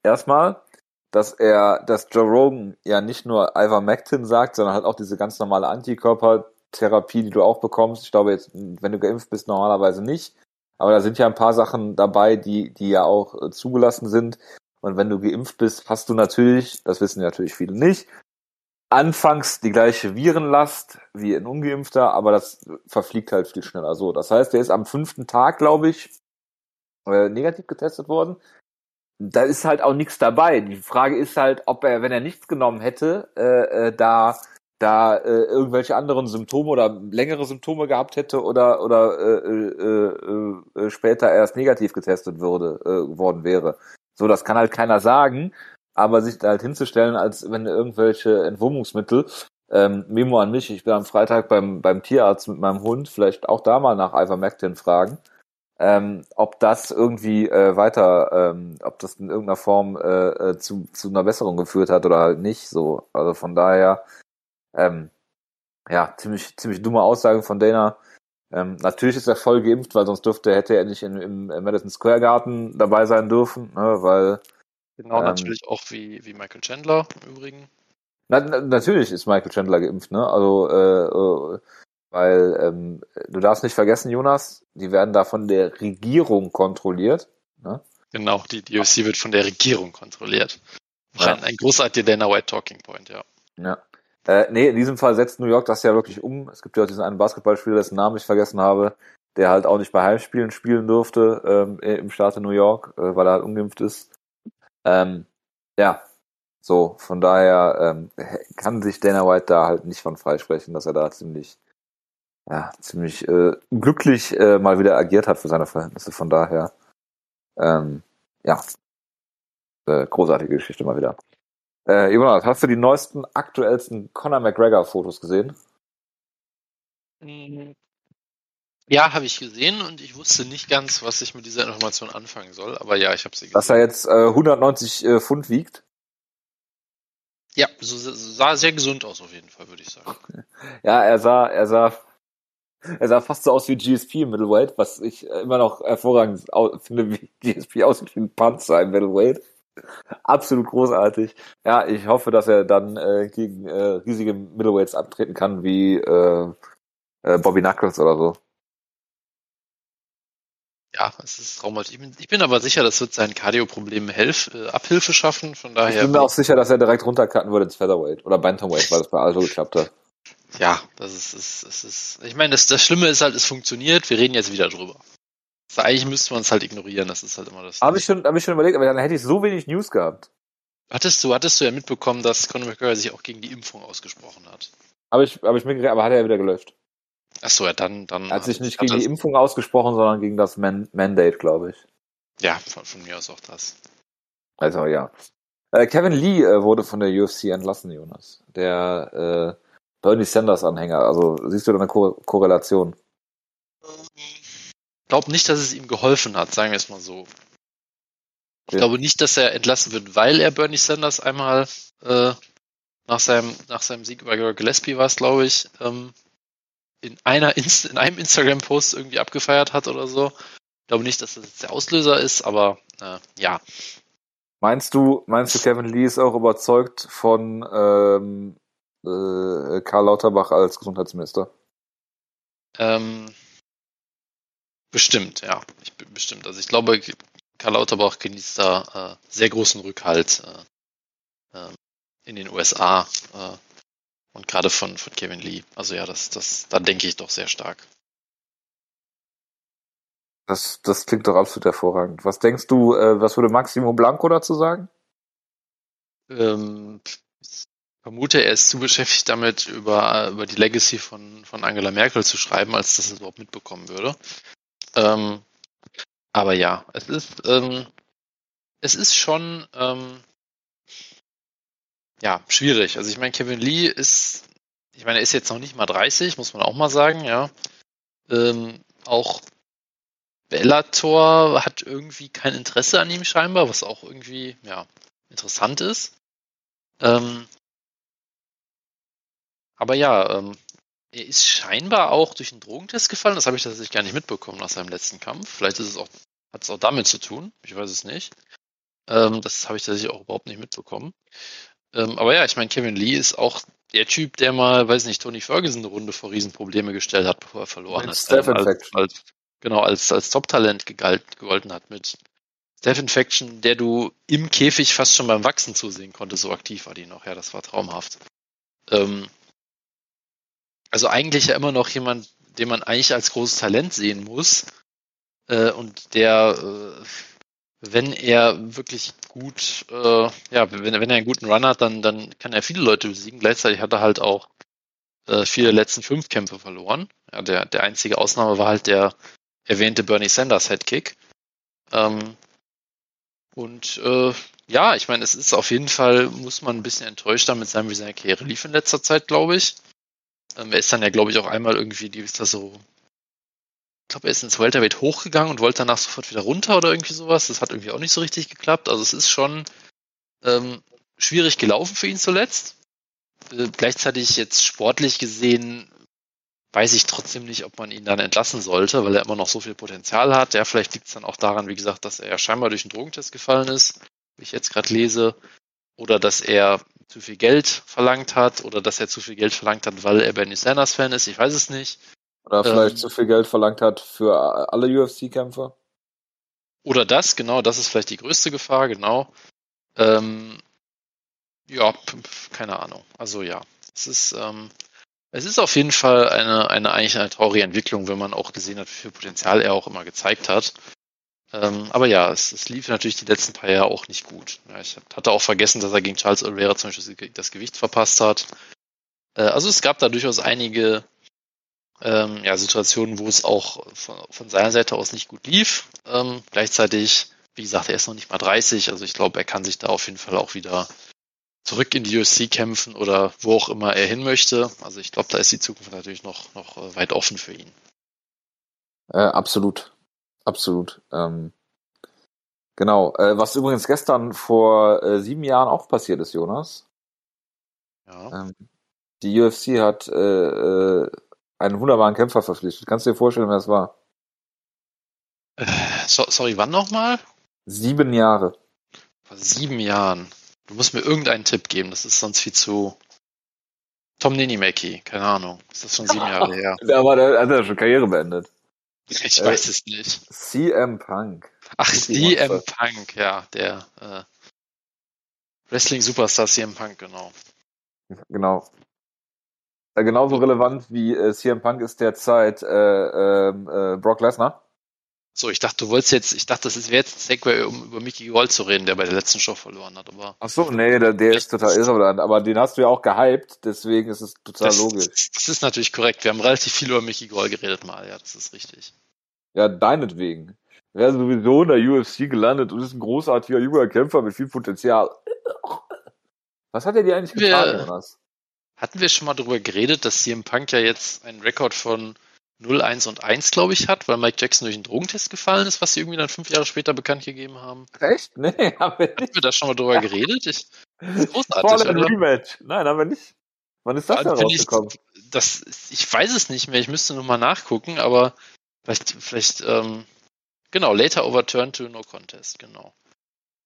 erstmal, dass er, dass Joe Rogan ja nicht nur Ivermectin sagt, sondern halt auch diese ganz normale Antikörpertherapie, die du auch bekommst. Ich glaube jetzt, wenn du geimpft bist, normalerweise nicht. Aber da sind ja ein paar Sachen dabei, die, die ja auch äh, zugelassen sind. Und wenn du geimpft bist, hast du natürlich, das wissen natürlich viele nicht, anfangs die gleiche Virenlast wie ein Ungeimpfter, aber das verfliegt halt viel schneller so. Das heißt, der ist am fünften Tag, glaube ich, äh, negativ getestet worden. Da ist halt auch nichts dabei. Die Frage ist halt, ob er, wenn er nichts genommen hätte, äh, äh, da da äh, irgendwelche anderen Symptome oder längere Symptome gehabt hätte oder oder äh, äh, äh, später erst negativ getestet würde äh, worden wäre. So, das kann halt keiner sagen, aber sich da halt hinzustellen, als wenn irgendwelche Entwurmungsmittel ähm, Memo an mich, ich bin am Freitag beim beim Tierarzt mit meinem Hund, vielleicht auch da mal nach Ivermectin fragen ähm, ob das irgendwie äh, weiter, ähm, ob das in irgendeiner Form äh, äh, zu, zu einer Besserung geführt hat oder halt nicht. So, also von daher, ähm, ja, ziemlich, ziemlich dumme Aussage von Dana. Ähm, natürlich ist er voll geimpft, weil sonst dürfte, hätte er nicht in, im Madison Square Garden dabei sein dürfen, ne, weil. Genau, ähm, natürlich auch wie, wie Michael Chandler im Übrigen. Na, na, natürlich ist Michael Chandler geimpft, ne? Also, äh, äh, weil ähm, du darfst nicht vergessen, Jonas, die werden da von der Regierung kontrolliert. Ne? Genau, die, die UFC wird von der Regierung kontrolliert. Ja. Ein, ein großartiger Dana White Talking Point, ja. Ja. Äh, nee, in diesem Fall setzt New York das ja wirklich um. Es gibt ja auch diesen einen Basketballspieler, dessen Namen ich vergessen habe, der halt auch nicht bei Heimspielen spielen durfte ähm, im Staate New York, äh, weil er halt ungeimpft ist. Ähm, ja, so, von daher ähm, kann sich Dana White da halt nicht von freisprechen, dass er da ziemlich, ja, ziemlich äh, glücklich äh, mal wieder agiert hat für seine Verhältnisse. Von daher, ähm, ja, äh, großartige Geschichte mal wieder. Äh, Jonas, hast du die neuesten, aktuellsten Conor McGregor-Fotos gesehen? Mhm. Ja, habe ich gesehen und ich wusste nicht ganz, was ich mit dieser Information anfangen soll, aber ja, ich habe sie gesehen. Dass er jetzt äh, 190 äh, Pfund wiegt? Ja, so, so, sah sehr gesund aus auf jeden Fall, würde ich sagen. Ja, er sah, er sah, er sah fast so aus wie GSP im Middleweight, was ich immer noch hervorragend finde, wie GSP aussieht wie ein Panzer im Middleweight. Absolut großartig. Ja, ich hoffe, dass er dann äh, gegen äh, riesige Middleweights abtreten kann, wie äh, äh, Bobby Knuckles oder so. Ja, es ist traumhaft. Ich bin, ich bin aber sicher, das wird seinen Cardio-Problemen äh, Abhilfe schaffen. Von daher. Ich bin mir auch sicher, dass er direkt runtercutten würde ins Featherweight oder Bantamweight, weil das bei Alto geklappt hat. Ja, das ist, ist, ist, ist ich meine, das, das Schlimme ist halt, es funktioniert. Wir reden jetzt wieder drüber. Also eigentlich müsste man es halt ignorieren, das ist halt immer das. Habe ich schon, habe ich schon überlegt, aber dann hätte ich so wenig News gehabt. Hattest du, hattest du ja mitbekommen, dass Conor McGregor sich auch gegen die Impfung ausgesprochen hat? Habe ich, habe ich mir, aber hat er ja wieder gelöscht. Ach so, ja, dann, dann. Er hat sich nicht gegen die Impfung ausgesprochen, sondern gegen das Man Mandate, glaube ich. Ja, von, von, mir aus auch das. Also, ja. Äh, Kevin Lee äh, wurde von der UFC entlassen, Jonas. Der äh, Bernie Sanders Anhänger. Also, siehst du da eine Ko Korrelation? Ich glaube nicht, dass es ihm geholfen hat, sagen wir es mal so. Ich glaube nicht, dass er entlassen wird, weil er Bernie Sanders einmal äh, nach seinem nach seinem Sieg über Gillespie war es, glaube ich, ähm, in einer Inst in einem Instagram-Post irgendwie abgefeiert hat oder so. Ich glaube nicht, dass das jetzt der Auslöser ist, aber äh, ja. Meinst du, meinst du, Kevin Lee ist auch überzeugt von ähm, äh, Karl Lauterbach als Gesundheitsminister? Ähm, bestimmt, ja. Ich, bestimmt. Also ich glaube, Karl Lauterbach genießt da äh, sehr großen Rückhalt äh, ähm, in den USA. Äh, und gerade von, von Kevin Lee. Also ja, das, das, da denke ich doch sehr stark. Das, das klingt doch absolut hervorragend. Was denkst du, äh, was würde Maximo Blanco dazu sagen? Ähm, ich vermute, er ist zu beschäftigt damit, über, über die Legacy von, von Angela Merkel zu schreiben, als dass er überhaupt mitbekommen würde. Ähm, aber ja, es ist, ähm, es ist schon, ähm, ja, schwierig. Also ich meine, Kevin Lee ist, ich meine, er ist jetzt noch nicht mal 30, muss man auch mal sagen, ja. Ähm, auch Bellator hat irgendwie kein Interesse an ihm scheinbar, was auch irgendwie, ja, interessant ist. Ähm, aber ja, ähm, er ist scheinbar auch durch einen Drogentest gefallen. Das habe ich tatsächlich gar nicht mitbekommen nach seinem letzten Kampf. Vielleicht ist es auch, hat es auch damit zu tun. Ich weiß es nicht. Ähm, das habe ich tatsächlich auch überhaupt nicht mitbekommen. Ähm, aber ja, ich meine, Kevin Lee ist auch der Typ, der mal, weiß nicht, Tony Ferguson eine Runde vor Riesenprobleme gestellt hat, bevor er verloren hat. Ähm, als, als, genau, als, als Top-Talent gegolten hat mit Steph Infection, der du im Käfig fast schon beim Wachsen zusehen konntest, so aktiv war die noch. Ja, das war traumhaft. Ähm, also eigentlich ja immer noch jemand, den man eigentlich als großes Talent sehen muss äh, und der äh, wenn er wirklich gut, äh, ja, wenn, wenn er einen guten Run hat, dann, dann kann er viele Leute besiegen. Gleichzeitig hat er halt auch äh, viele letzten fünf Kämpfe verloren. Ja, der, der einzige Ausnahme war halt der erwähnte Bernie Sanders Headkick. Ähm, und äh, ja, ich meine, es ist auf jeden Fall, muss man ein bisschen enttäuscht damit sein, wie seine Karriere lief in letzter Zeit, glaube ich. Ähm, er ist dann ja, glaube ich, auch einmal irgendwie, die ist da so glaube, er ist ins Welterweight hochgegangen und wollte danach sofort wieder runter oder irgendwie sowas. Das hat irgendwie auch nicht so richtig geklappt. Also es ist schon ähm, schwierig gelaufen für ihn zuletzt. Äh, gleichzeitig jetzt sportlich gesehen weiß ich trotzdem nicht, ob man ihn dann entlassen sollte, weil er immer noch so viel Potenzial hat. Ja, vielleicht liegt es dann auch daran, wie gesagt, dass er ja scheinbar durch einen Drogentest gefallen ist, wie ich jetzt gerade lese, oder dass er zu viel Geld verlangt hat oder dass er zu viel Geld verlangt hat, weil er Bernie Sanders Fan ist. Ich weiß es nicht. Oder vielleicht ähm, zu viel Geld verlangt hat für alle UFC-Kämpfer. Oder das, genau, das ist vielleicht die größte Gefahr, genau. Ähm, ja, keine Ahnung. Also ja, es ist, ähm, es ist auf jeden Fall eine, eine eigentlich eine traurige Entwicklung, wenn man auch gesehen hat, wie viel Potenzial er auch immer gezeigt hat. Ähm, aber ja, es, es lief natürlich die letzten paar Jahre auch nicht gut. Ja, ich hatte auch vergessen, dass er gegen Charles Oliveira zum Beispiel das Gewicht verpasst hat. Äh, also es gab da durchaus einige ähm, ja, Situationen, wo es auch von, von seiner Seite aus nicht gut lief. Ähm, gleichzeitig, wie gesagt, er ist noch nicht mal 30, also ich glaube, er kann sich da auf jeden Fall auch wieder zurück in die UFC kämpfen oder wo auch immer er hin möchte. Also ich glaube, da ist die Zukunft natürlich noch, noch äh, weit offen für ihn. Äh, absolut. Absolut. Ähm, genau. Äh, was übrigens gestern vor äh, sieben Jahren auch passiert ist, Jonas. Ja. Ähm, die UFC hat äh, äh, einen wunderbaren Kämpfer verpflichtet. Kannst du dir vorstellen, wer es war? Äh, so, sorry, wann nochmal? Sieben Jahre. Vor sieben Jahren. Du musst mir irgendeinen Tipp geben, das ist sonst viel zu. Tom Ninimaki, keine Ahnung. Das ist schon sieben Jahre her. Der war der hat ja schon Karriere beendet. Ich äh, weiß es nicht. CM Punk. Ach, CM Punk, ja, der äh, Wrestling-Superstar CM Punk, genau. Genau. Äh, genauso relevant wie äh, CM Punk ist derzeit äh, ähm, äh, Brock Lesnar. So, ich dachte, du wolltest jetzt, ich dachte, das wäre jetzt ein Segway, um über Mickey Gold zu reden, der bei der letzten Show verloren hat, aber. Ach so, nee, der, der ist total irrelevant, aber den hast du ja auch gehypt, deswegen ist es total das, logisch. Das ist natürlich korrekt. Wir haben relativ viel über Mickey Gold geredet mal, ja, das ist richtig. Ja, deinetwegen. Ist sowieso in der UFC gelandet und ist ein großartiger junger Kämpfer mit viel Potenzial. Was hat er dir eigentlich getan, Jonas? Hatten wir schon mal darüber geredet, dass CM Punk ja jetzt einen Rekord von 0, 1 und 1, glaube ich, hat, weil Mike Jackson durch einen Drogentest gefallen ist, was sie irgendwie dann fünf Jahre später bekannt gegeben haben. Echt? Nee, haben wir nicht. Haben wir da schon mal drüber geredet? Ich, das ist großartig. Voll ein Rematch. Nein, haben wir nicht. Wann ist das ja, denn rausgekommen? Ich, das, ich weiß es nicht mehr, ich müsste nur mal nachgucken, aber vielleicht, vielleicht, ähm, genau, later overturned to no contest, genau.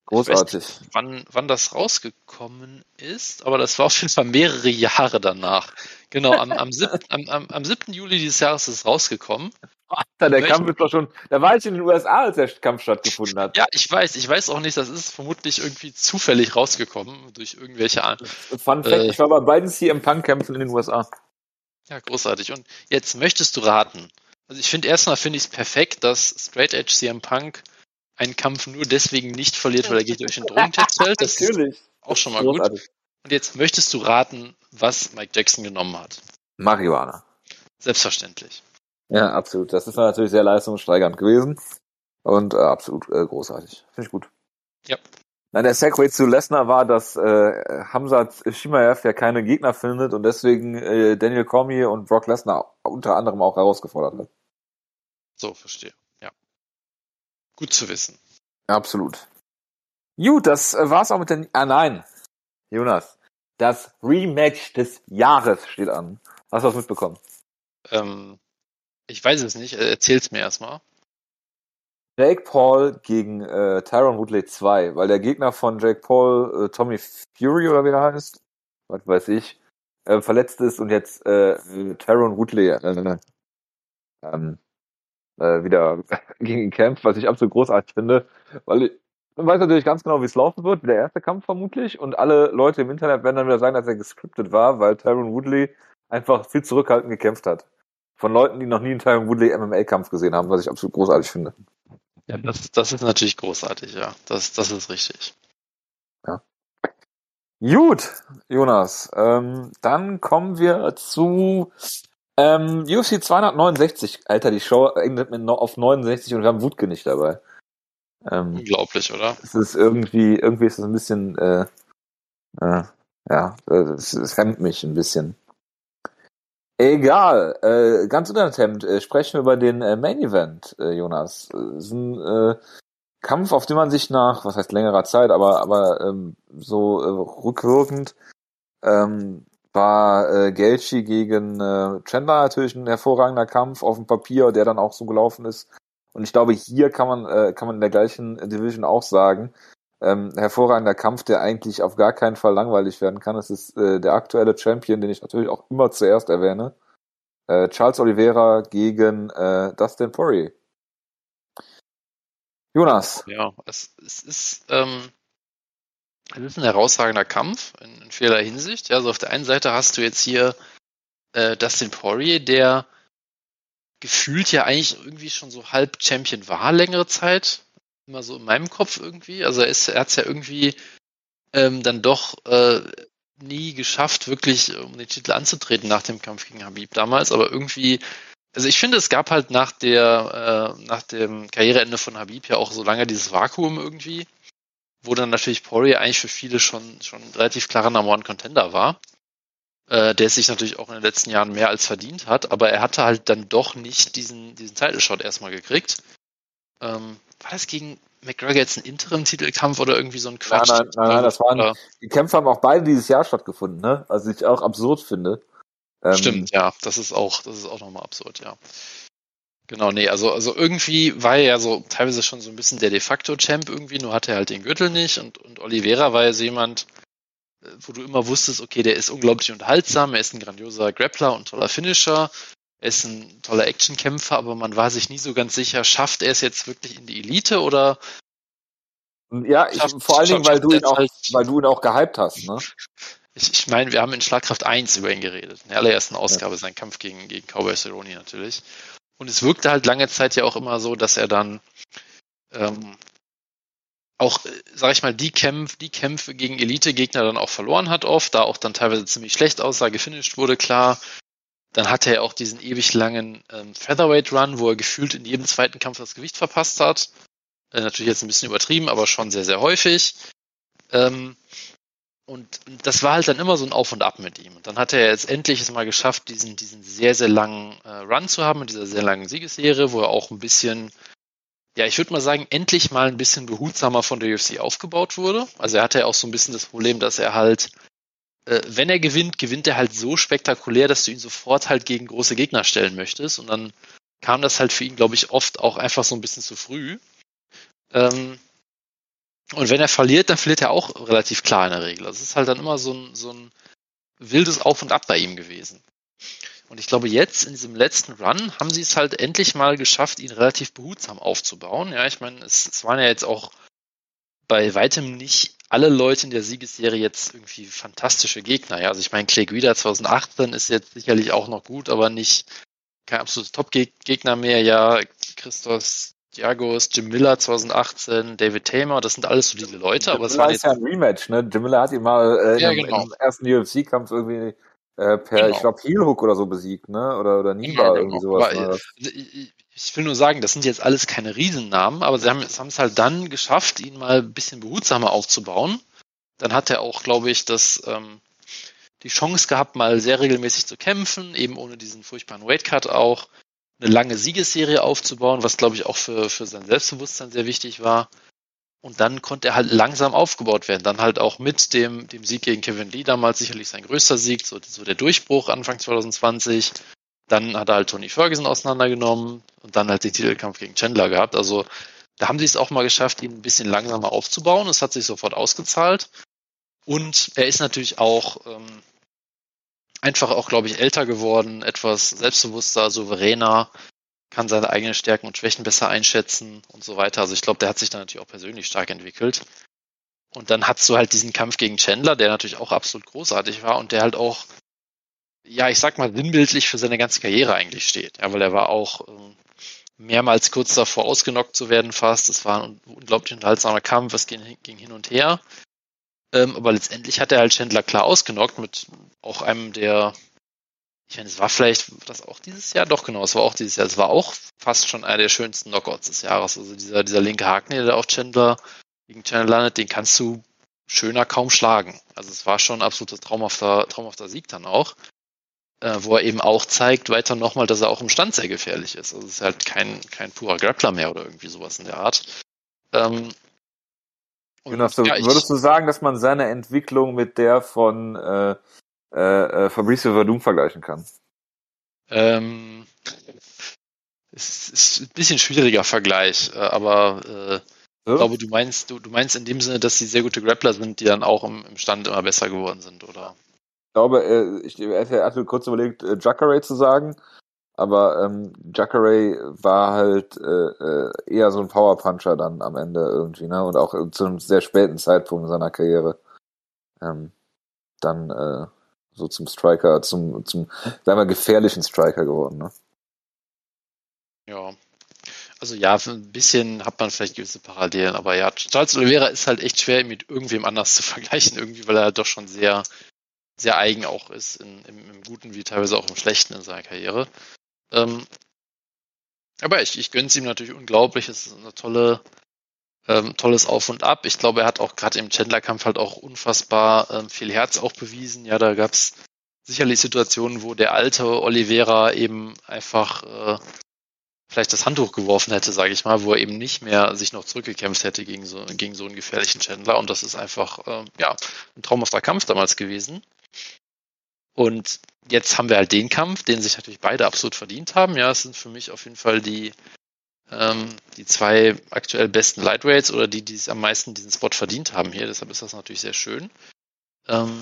Großartig. Nicht, wann, wann das rausgekommen ist, aber das war auf jeden Fall mehrere Jahre danach. Genau, am, am, 7, am, am, am 7. Juli dieses Jahres ist es rausgekommen. Alter, der Kampf ist doch schon, da war ich in den USA, als der Kampf stattgefunden hat. Ja, ich weiß, ich weiß auch nicht, das ist vermutlich irgendwie zufällig rausgekommen, durch irgendwelche. Fun Fact, äh, ich war bei beiden CM Punk Kämpfen in den USA. Ja, großartig. Und jetzt möchtest du raten. Also ich finde erstmal finde ich es perfekt, dass Straight Edge CM Punk einen Kampf nur deswegen nicht verliert, weil er geht durch den Drogentest fällt. Das Natürlich. ist auch schon mal Großartig. gut. Und jetzt möchtest du raten, was Mike Jackson genommen hat. Marihuana. Selbstverständlich. Ja, absolut. Das ist natürlich sehr leistungssteigernd gewesen. Und äh, absolut äh, großartig. Finde ich gut. Ja. Nein, der Segway zu Lesnar war, dass äh, Hamza Shimaev ja keine Gegner findet und deswegen äh, Daniel Cormier und Brock Lesnar unter anderem auch herausgefordert hat. So, verstehe. Gut zu wissen. Absolut. Gut, das äh, war's auch mit den. Ah nein, Jonas. Das Rematch des Jahres steht an. Hast du was mitbekommen? Ähm, ich weiß es nicht. Erzähl's mir erstmal. Jake Paul gegen äh, Tyron Woodley 2, weil der Gegner von Jake Paul, äh, Tommy Fury oder wie er heißt, was weiß ich, äh, verletzt ist und jetzt äh, Tyron Woodley äh, ähm, äh, wieder gegen ihn kämpft, was ich absolut großartig finde, weil ich man weiß natürlich ganz genau, wie es laufen wird, wie der erste Kampf vermutlich, und alle Leute im Internet werden dann wieder sagen, dass er gescriptet war, weil Tyron Woodley einfach viel zurückhaltend gekämpft hat. Von Leuten, die noch nie einen Tyron Woodley MMA-Kampf gesehen haben, was ich absolut großartig finde. Ja, das, das ist natürlich großartig, ja. Das, das ist richtig. Ja. Gut, Jonas. Ähm, dann kommen wir zu ähm, UFC 269, Alter, die Show endet mit auf 69 und wir haben Wutke nicht dabei. Ähm, Unglaublich, oder? Es ist irgendwie, irgendwie ist es ein bisschen, äh, äh, ja, es, es hemmt mich ein bisschen. Egal, äh, ganz unerhemmt, äh, sprechen wir über den äh, Main Event, äh, Jonas. Äh, ist ein äh, Kampf, auf den man sich nach, was heißt längerer Zeit, aber aber ähm, so äh, rückwirkend ähm, war äh, Gelchi gegen äh, Chandler natürlich ein hervorragender Kampf auf dem Papier, der dann auch so gelaufen ist. Und ich glaube, hier kann man äh, kann man in der gleichen Division auch sagen, ähm, hervorragender Kampf, der eigentlich auf gar keinen Fall langweilig werden kann. Es ist äh, der aktuelle Champion, den ich natürlich auch immer zuerst erwähne. Äh, Charles Oliveira gegen äh, Dustin Poirier. Jonas. Ja, es, es ist ähm, es ist ein herausragender Kampf in, in vieler Hinsicht. Ja, also auf der einen Seite hast du jetzt hier äh, Dustin Poirier, der gefühlt ja eigentlich irgendwie schon so halb Champion war längere Zeit immer so in meinem Kopf irgendwie. Also er, ist, er hat es ja irgendwie ähm, dann doch äh, nie geschafft, wirklich um den Titel anzutreten nach dem Kampf gegen Habib damals, aber irgendwie, also ich finde, es gab halt nach der, äh, nach dem Karriereende von Habib ja auch so lange dieses Vakuum irgendwie, wo dann natürlich Poirier eigentlich für viele schon, schon relativ klarer Number One Contender war, äh, der sich natürlich auch in den letzten Jahren mehr als verdient hat, aber er hatte halt dann doch nicht diesen, diesen Title Shot erstmal gekriegt. Ähm, war das gegen McGregor jetzt ein Interim-Titelkampf oder irgendwie so ein Quatsch? Nein, nein, nein, nein das waren, die Kämpfe haben auch beide dieses Jahr stattgefunden, ne? Also ich auch absurd finde. Ähm, Stimmt, ja, das ist auch, das ist auch nochmal absurd, ja. Genau, nee, also, also irgendwie war er ja so teilweise schon so ein bisschen der de facto Champ irgendwie, nur hatte er halt den Gürtel nicht und, und Oliveira war ja so jemand, äh, wo du immer wusstest, okay, der ist unglaublich unterhaltsam, er ist ein grandioser Grappler und toller Finisher, er ist ein toller Actionkämpfer, aber man war sich nie so ganz sicher, schafft er es jetzt wirklich in die Elite oder ja, ich, schafft, vor allen Dingen, weil du ihn auch, halt, weil du ihn auch gehypt hast, ne? Ich, ich meine, wir haben in Schlagkraft 1 über ihn geredet. In der allerersten Ausgabe ja. sein Kampf gegen, gegen Cowboy Cerrone natürlich. Und es wirkte halt lange Zeit ja auch immer so, dass er dann ähm, auch, sag ich mal, die, Kämpf, die Kämpfe gegen Elite-Gegner dann auch verloren hat oft, da auch dann teilweise ziemlich schlecht aussah, gefinisht wurde, klar. Dann hatte er auch diesen ewig langen ähm, Featherweight Run, wo er gefühlt in jedem zweiten Kampf das Gewicht verpasst hat. Äh, natürlich jetzt ein bisschen übertrieben, aber schon sehr, sehr häufig. Ähm, und das war halt dann immer so ein Auf und Ab mit ihm. Und dann hat er jetzt endlich es mal geschafft, diesen, diesen sehr, sehr langen äh, Run zu haben, in dieser sehr langen Siegesserie, wo er auch ein bisschen, ja, ich würde mal sagen, endlich mal ein bisschen behutsamer von der UFC aufgebaut wurde. Also er hatte ja auch so ein bisschen das Problem, dass er halt äh, wenn er gewinnt, gewinnt er halt so spektakulär, dass du ihn sofort halt gegen große Gegner stellen möchtest. Und dann kam das halt für ihn, glaube ich, oft auch einfach so ein bisschen zu früh. Ähm, und wenn er verliert, dann verliert er auch relativ klar in der Regel. Das ist halt dann immer so ein, so ein wildes Auf und Ab bei ihm gewesen. Und ich glaube, jetzt in diesem letzten Run haben sie es halt endlich mal geschafft, ihn relativ behutsam aufzubauen. Ja, ich meine, es, es waren ja jetzt auch bei weitem nicht alle Leute in der Siegesserie jetzt irgendwie fantastische Gegner. Ja, also ich meine, Clay Guida 2018 ist jetzt sicherlich auch noch gut, aber nicht kein absolutes Top-Gegner mehr. Ja, Christos Diagos, Jim Miller 2018, David Tamer, das sind alles so diese Leute. Jim aber es war jetzt ja ein Rematch, ne? Jim Miller hat ihn mal äh, ja, in, genau. im ersten UFC-Kampf irgendwie äh, per, genau. ich glaube, Heelhook oder so besiegt, ne? Oder, oder Niba, ja, genau. irgendwie sowas. Aber, ne? ich, ich will nur sagen, das sind jetzt alles keine Riesennamen, aber sie haben es halt dann geschafft, ihn mal ein bisschen behutsamer aufzubauen. Dann hat er auch, glaube ich, das, ähm, die Chance gehabt, mal sehr regelmäßig zu kämpfen, eben ohne diesen furchtbaren Weightcut auch, eine lange Siegesserie aufzubauen, was, glaube ich, auch für, für sein Selbstbewusstsein sehr wichtig war. Und dann konnte er halt langsam aufgebaut werden. Dann halt auch mit dem, dem Sieg gegen Kevin Lee damals sicherlich sein größter Sieg, so, so der Durchbruch Anfang 2020. Dann hat er halt Tony Ferguson auseinandergenommen und dann halt den Titelkampf gegen Chandler gehabt. Also da haben sie es auch mal geschafft, ihn ein bisschen langsamer aufzubauen. Es hat sich sofort ausgezahlt. Und er ist natürlich auch ähm, einfach auch, glaube ich, älter geworden, etwas selbstbewusster, souveräner, kann seine eigenen Stärken und Schwächen besser einschätzen und so weiter. Also ich glaube, der hat sich dann natürlich auch persönlich stark entwickelt. Und dann hast du halt diesen Kampf gegen Chandler, der natürlich auch absolut großartig war und der halt auch ja, ich sag mal, sinnbildlich für seine ganze Karriere eigentlich steht. Ja, weil er war auch ähm, mehrmals kurz davor ausgenockt zu werden fast. Es war ein unglaublich unterhaltsamer Kampf, es ging, ging hin und her. Ähm, aber letztendlich hat er halt Chandler klar ausgenockt mit auch einem der, ich meine, es war vielleicht das auch dieses Jahr, doch genau, es war auch dieses Jahr, es war auch fast schon einer der schönsten Knockouts des Jahres. Also dieser, dieser linke Haken, der da auf Chandler gegen Chandler landet, den kannst du schöner kaum schlagen. Also es war schon ein absoluter traumhafter, traumhafter Sieg dann auch. äh, wo er eben auch zeigt, weiter nochmal, dass er auch im Stand sehr gefährlich ist. Also es ist halt kein, kein purer Grappler mehr oder irgendwie sowas in der Art. Ähm, du, ja, würdest du sagen, dass man seine Entwicklung mit der von äh, äh, äh Fabricio Verdum vergleichen kann? Ähm, es ist ein bisschen schwieriger Vergleich, äh, aber äh, so? ich glaube, du meinst, du, du meinst in dem Sinne, dass sie sehr gute Grappler sind, die dann auch im, im Stand immer besser geworden sind, oder? Ich glaube, äh, ich, er hatte kurz überlegt, Jacare zu sagen, aber ähm, Jacare war halt äh, äh, eher so ein Powerpuncher dann am Ende irgendwie, ne? Und auch zu einem sehr späten Zeitpunkt in seiner Karriere. Ähm, dann äh, so zum Striker, zum, zum, sagen wir, gefährlichen Striker geworden, ne? Ja. Also ja, ein bisschen hat man vielleicht gewisse Parallelen, aber ja, Charles Oliveira ist halt echt schwer mit irgendwem anders zu vergleichen, irgendwie, weil er doch schon sehr, sehr eigen auch ist, in, im, im Guten wie teilweise auch im Schlechten in seiner Karriere. Ähm, aber ich, ich gönne es ihm natürlich unglaublich. Es ist eine tolle, ähm, tolles Auf und Ab. Ich glaube, er hat auch gerade im Chandler-Kampf halt auch unfassbar ähm, viel Herz auch bewiesen. Ja, da gab es sicherlich Situationen, wo der alte Oliveira eben einfach äh, vielleicht das Handtuch geworfen hätte, sage ich mal, wo er eben nicht mehr sich noch zurückgekämpft hätte gegen so, gegen so einen gefährlichen Chandler. Und das ist einfach äh, ja ein traumhafter Kampf damals gewesen. Und jetzt haben wir halt den Kampf, den sich natürlich beide absolut verdient haben. Ja, es sind für mich auf jeden Fall die, ähm, die zwei aktuell besten Lightweights oder die, die es am meisten diesen Spot verdient haben hier. Deshalb ist das natürlich sehr schön. Ähm,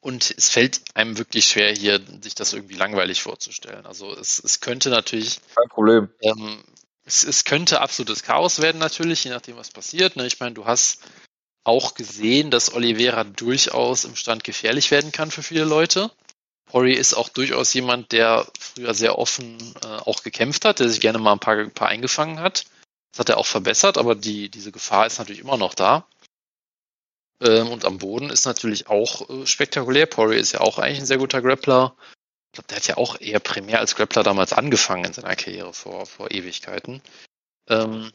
und es fällt einem wirklich schwer, hier sich das irgendwie langweilig vorzustellen. Also es, es könnte natürlich. Kein Problem. Ähm, es, es könnte absolutes Chaos werden, natürlich, je nachdem, was passiert. Ne? Ich meine, du hast auch gesehen, dass Oliveira durchaus im Stand gefährlich werden kann für viele Leute. Poirier ist auch durchaus jemand, der früher sehr offen äh, auch gekämpft hat, der sich gerne mal ein paar, ein paar eingefangen hat. Das hat er auch verbessert, aber die, diese Gefahr ist natürlich immer noch da. Ähm, und am Boden ist natürlich auch äh, spektakulär. Poirier ist ja auch eigentlich ein sehr guter Grappler. Ich glaube, der hat ja auch eher primär als Grappler damals angefangen in seiner Karriere vor, vor Ewigkeiten. Ähm,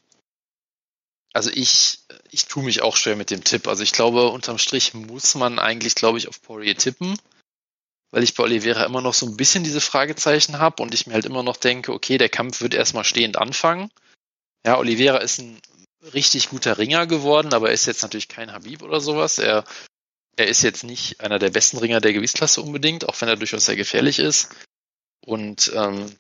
also ich, ich tue mich auch schwer mit dem Tipp. Also ich glaube, unterm Strich muss man eigentlich, glaube ich, auf Poirier tippen, weil ich bei Oliveira immer noch so ein bisschen diese Fragezeichen habe und ich mir halt immer noch denke, okay, der Kampf wird erstmal stehend anfangen. Ja, Oliveira ist ein richtig guter Ringer geworden, aber er ist jetzt natürlich kein Habib oder sowas. Er, er ist jetzt nicht einer der besten Ringer der Gewichtsklasse unbedingt, auch wenn er durchaus sehr gefährlich ist. Und ähm,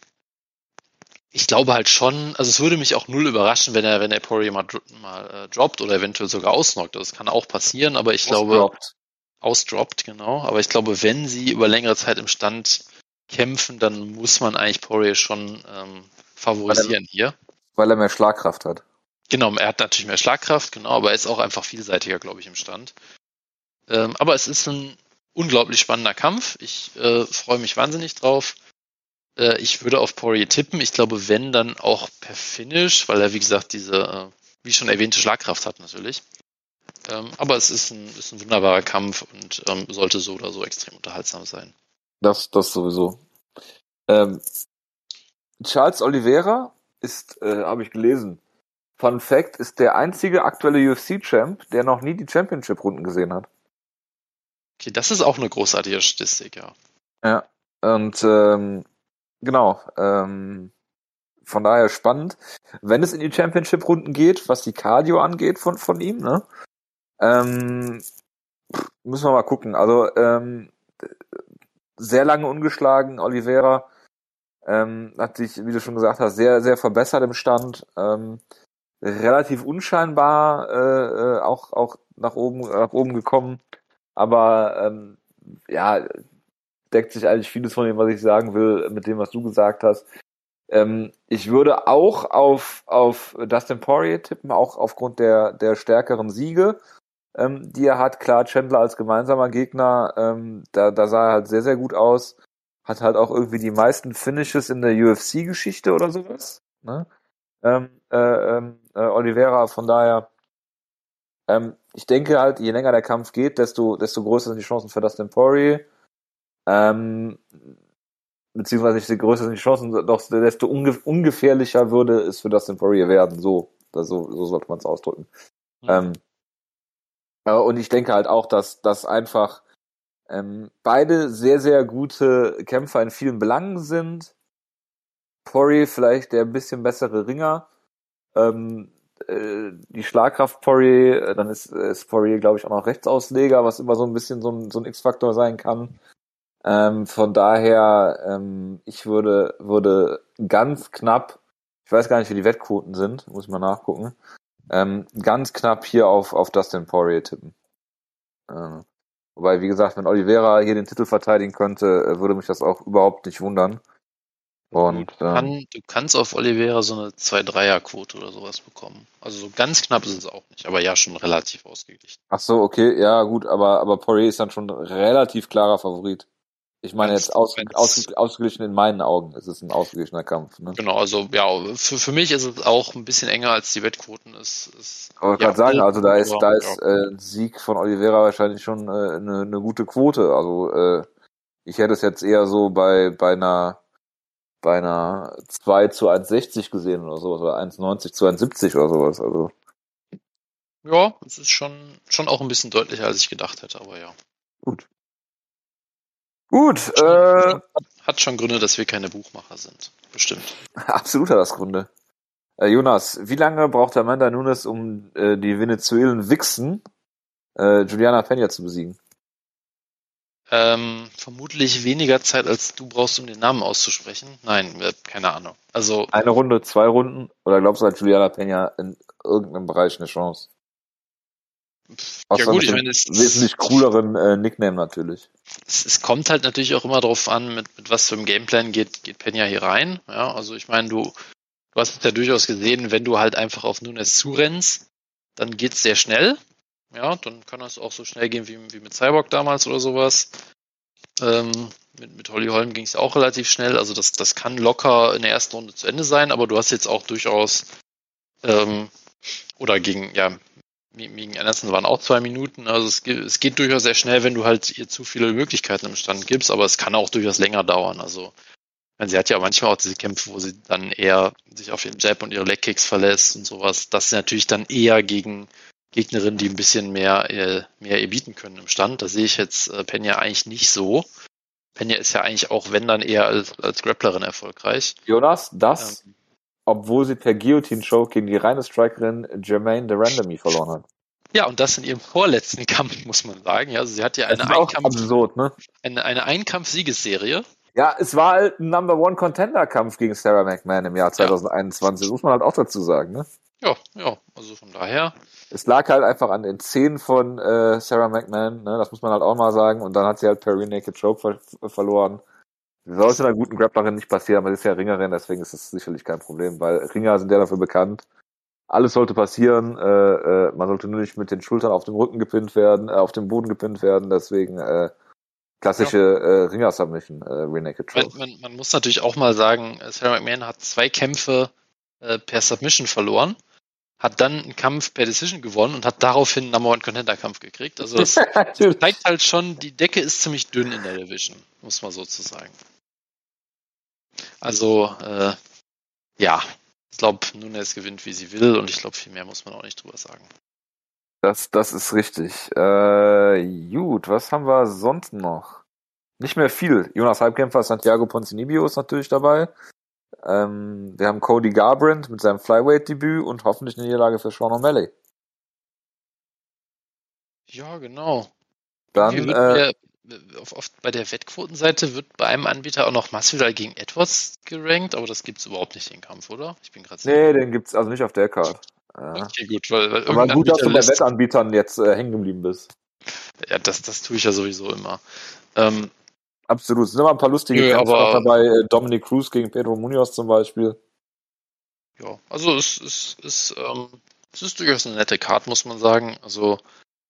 ich glaube halt schon, also es würde mich auch null überraschen, wenn er, wenn er Poirier mal, mal äh, droppt oder eventuell sogar ausnockt. Das kann auch passieren, aber ich glaube. Ausdroppt, genau. Aber ich glaube, wenn sie über längere Zeit im Stand kämpfen, dann muss man eigentlich Poirier schon ähm, favorisieren weil er, hier. Weil er mehr Schlagkraft hat. Genau, er hat natürlich mehr Schlagkraft, genau, aber er ist auch einfach vielseitiger, glaube ich, im Stand. Ähm, aber es ist ein unglaublich spannender Kampf. Ich äh, freue mich wahnsinnig drauf. Äh, ich würde auf Poirier tippen. Ich glaube, wenn, dann auch per Finish, weil er, wie gesagt, diese, äh, wie schon erwähnte, Schlagkraft hat natürlich. Ähm, aber es ist ein, ist ein wunderbarer Kampf und ähm, sollte so oder so extrem unterhaltsam sein. Das, das sowieso. Ähm, Charles Oliveira ist, äh, habe ich gelesen, Fun Fact, ist der einzige aktuelle UFC-Champ, der noch nie die Championship-Runden gesehen hat. Okay, das ist auch eine großartige Statistik, ja. Ja, und ähm, Genau. Ähm, von daher spannend. Wenn es in die Championship-Runden geht, was die Cardio angeht von, von ihm, ne? Ähm, müssen wir mal gucken. Also ähm, sehr lange ungeschlagen, Oliveira ähm, hat sich, wie du schon gesagt hast, sehr, sehr verbessert im Stand. Ähm, relativ unscheinbar äh, äh auch, auch nach oben, nach oben gekommen. Aber ähm, ja, deckt sich eigentlich vieles von dem, was ich sagen will, mit dem, was du gesagt hast. Ähm, ich würde auch auf, auf Dustin Poirier tippen, auch aufgrund der, der stärkeren Siege, ähm, die er hat. Klar, Chandler als gemeinsamer Gegner, ähm, da, da sah er halt sehr, sehr gut aus. Hat halt auch irgendwie die meisten Finishes in der UFC-Geschichte oder sowas. Ne? Ähm, äh, ähm, äh, Oliveira, von daher, ähm, ich denke halt, je länger der Kampf geht, desto, desto größer sind die Chancen für Dustin Poirier. Ähm, beziehungsweise je größer sind die Chancen, doch desto unge ungefährlicher würde es für Dustin Poirier werden. So, so, so sollte man es ausdrücken. Mhm. Ähm, und ich denke halt auch, dass, dass einfach ähm, beide sehr, sehr gute Kämpfer in vielen Belangen sind. Poirier vielleicht der ein bisschen bessere Ringer. Ähm, äh, die Schlagkraft Poirier, äh, dann ist, ist Poirier, glaube ich, auch noch Rechtsausleger, was immer so ein bisschen so ein, so ein X-Faktor sein kann. Ähm, von daher, ähm, ich würde, würde ganz knapp, ich weiß gar nicht, wie die Wettquoten sind, muss ich mal nachgucken, ähm, ganz knapp hier auf, auf Dustin Poirier tippen. Ähm, wobei, wie gesagt, wenn Oliveira hier den Titel verteidigen könnte, äh, würde mich das auch überhaupt nicht wundern. Und, du, kann, ähm, du kannst auf Oliveira so eine 2-3er-Quote oder sowas bekommen. Also so ganz knapp ist es auch nicht, aber ja, schon relativ ausgeglichen. Ach so, okay, ja gut, aber, aber Poirier ist dann schon relativ klarer Favorit. Ich meine jetzt aus, aus, ausgeglichen in meinen Augen ist es ein ausgeglichener Kampf. Ne? Genau, also ja, für, für mich ist es auch ein bisschen enger als die Wettquoten. Ist, ist, Aber ich ja, gerade sagen, also da ist, da ist äh, ein Sieg von Oliveira wahrscheinlich schon äh, eine, eine gute Quote. Also äh, ich hätte es jetzt eher so bei, bei einer bei einer 2 zu 1,60 gesehen oder sowas, oder 1,90 zu 1,70 oder sowas. Also. Ja, es ist schon, schon auch ein bisschen deutlicher, als ich gedacht hätte, aber ja. Gut. Gut, äh, hat schon Gründe, dass wir keine Buchmacher sind. Bestimmt. Absolut hat das Gründe. Äh, Jonas, wie lange braucht Amanda Nunes, um äh, die Venezuelen Wixen äh, Juliana Pena zu besiegen? Ähm, vermutlich weniger Zeit, als du brauchst, um den Namen auszusprechen. Nein, äh, keine Ahnung. Also eine Runde, zwei Runden? Oder glaubst du, hat Juliana Pena in irgendeinem Bereich eine Chance? Ja gut, ich meine, es wesentlich cooleren äh, Nickname natürlich. Es, es, kommt halt natürlich auch immer darauf an, mit, mit was für einem Gameplan geht, geht Penya hier rein. Ja, also ich meine, du, du hast es ja durchaus gesehen, wenn du halt einfach auf Nunes zurennst, dann geht's sehr schnell. Ja, dann kann das auch so schnell gehen wie, wie mit Cyborg damals oder sowas. Ähm, mit, mit Holly Holm ging es auch relativ schnell. Also das, das kann locker in der ersten Runde zu Ende sein, aber du hast jetzt auch durchaus ähm, oder gegen, ja, gegen Anderson waren auch zwei Minuten. Also es, es geht durchaus sehr schnell, wenn du halt ihr zu viele Möglichkeiten im Stand gibst, aber es kann auch durchaus länger dauern. Also sie hat ja manchmal auch diese Kämpfe, wo sie dann eher sich auf ihren Jab und ihre Legkicks verlässt und sowas. Das ist natürlich dann eher gegen Gegnerinnen, die ein bisschen mehr, äh, mehr ihr bieten können im Stand. Da sehe ich jetzt äh, Penya eigentlich nicht so. Penya ist ja eigentlich auch, wenn dann eher als, als Grapplerin erfolgreich. Jonas, das ähm, obwohl sie per Guillotine-Choke gegen die reine Strikerin Jermaine de Randomy verloren hat. Ja, und das in ihrem vorletzten Kampf, muss man sagen. Ja, also sie hat ja eine Einkampf, absurd, ne? eine, eine Einkampf-Siegesserie. Ja, es war halt ein Number One Contender Kampf gegen Sarah McMahon im Jahr 2021. Ja. muss man halt auch dazu sagen, ne? Ja, ja, also von daher. Es lag halt einfach an den Zehen von äh, Sarah McMahon, ne? Das muss man halt auch mal sagen. Und dann hat sie halt per Naked Choke ver verloren. Sollte einer guten Grapplerin nicht passieren, aber sie ist ja Ringerin, deswegen ist es sicherlich kein Problem, weil Ringer sind ja dafür bekannt. Alles sollte passieren, äh, äh, man sollte nur nicht mit den Schultern auf dem Rücken gepinnt werden, äh, auf dem Boden gepinnt werden, deswegen äh, klassische ja. äh, Ringer-Submission, äh, Renaked Choke. Man, man, man, muss natürlich auch mal sagen, Sarah McMahon hat zwei Kämpfe äh, per Submission verloren, hat dann einen Kampf per Decision gewonnen und hat daraufhin einen Number One Contender Kampf gekriegt. Also das zeigt halt schon, die Decke ist ziemlich dünn in der Division, muss man sozusagen. Also, äh, ja, ich glaube, Nunes gewinnt, wie sie will und ich glaube, viel mehr muss man auch nicht drüber sagen. Das, das ist richtig. Äh, gut, was haben wir sonst noch? Nicht mehr viel. Jonas Halbkämpfer, Santiago Ponzinibbio ist natürlich dabei. Ähm, wir haben Cody Garbrandt mit seinem Flyweight-Debüt und hoffentlich eine Niederlage für Sean O'Malley. Ja, genau. Dann, äh, auf, auf, bei der Wettquotenseite wird bei einem Anbieter auch noch Masvidal gegen Edwards gerankt, aber das gibt's überhaupt nicht den Kampf, oder? Ich bin gerade Nee, den gibt's also nicht auf der Card. Ja. Okay, gut, weil, weil aber gut, dass du bei Wettanbietern jetzt äh, hängen geblieben bist. Ja, das, das tue ich ja sowieso immer. Ähm, Absolut. Es sind immer ein paar lustige Nö, Kämpfe aber, dabei. Äh, Dominic Cruz gegen Pedro Munoz zum Beispiel. Ja, also es, es, es, ähm, es ist durchaus eine nette Card, muss man sagen. Also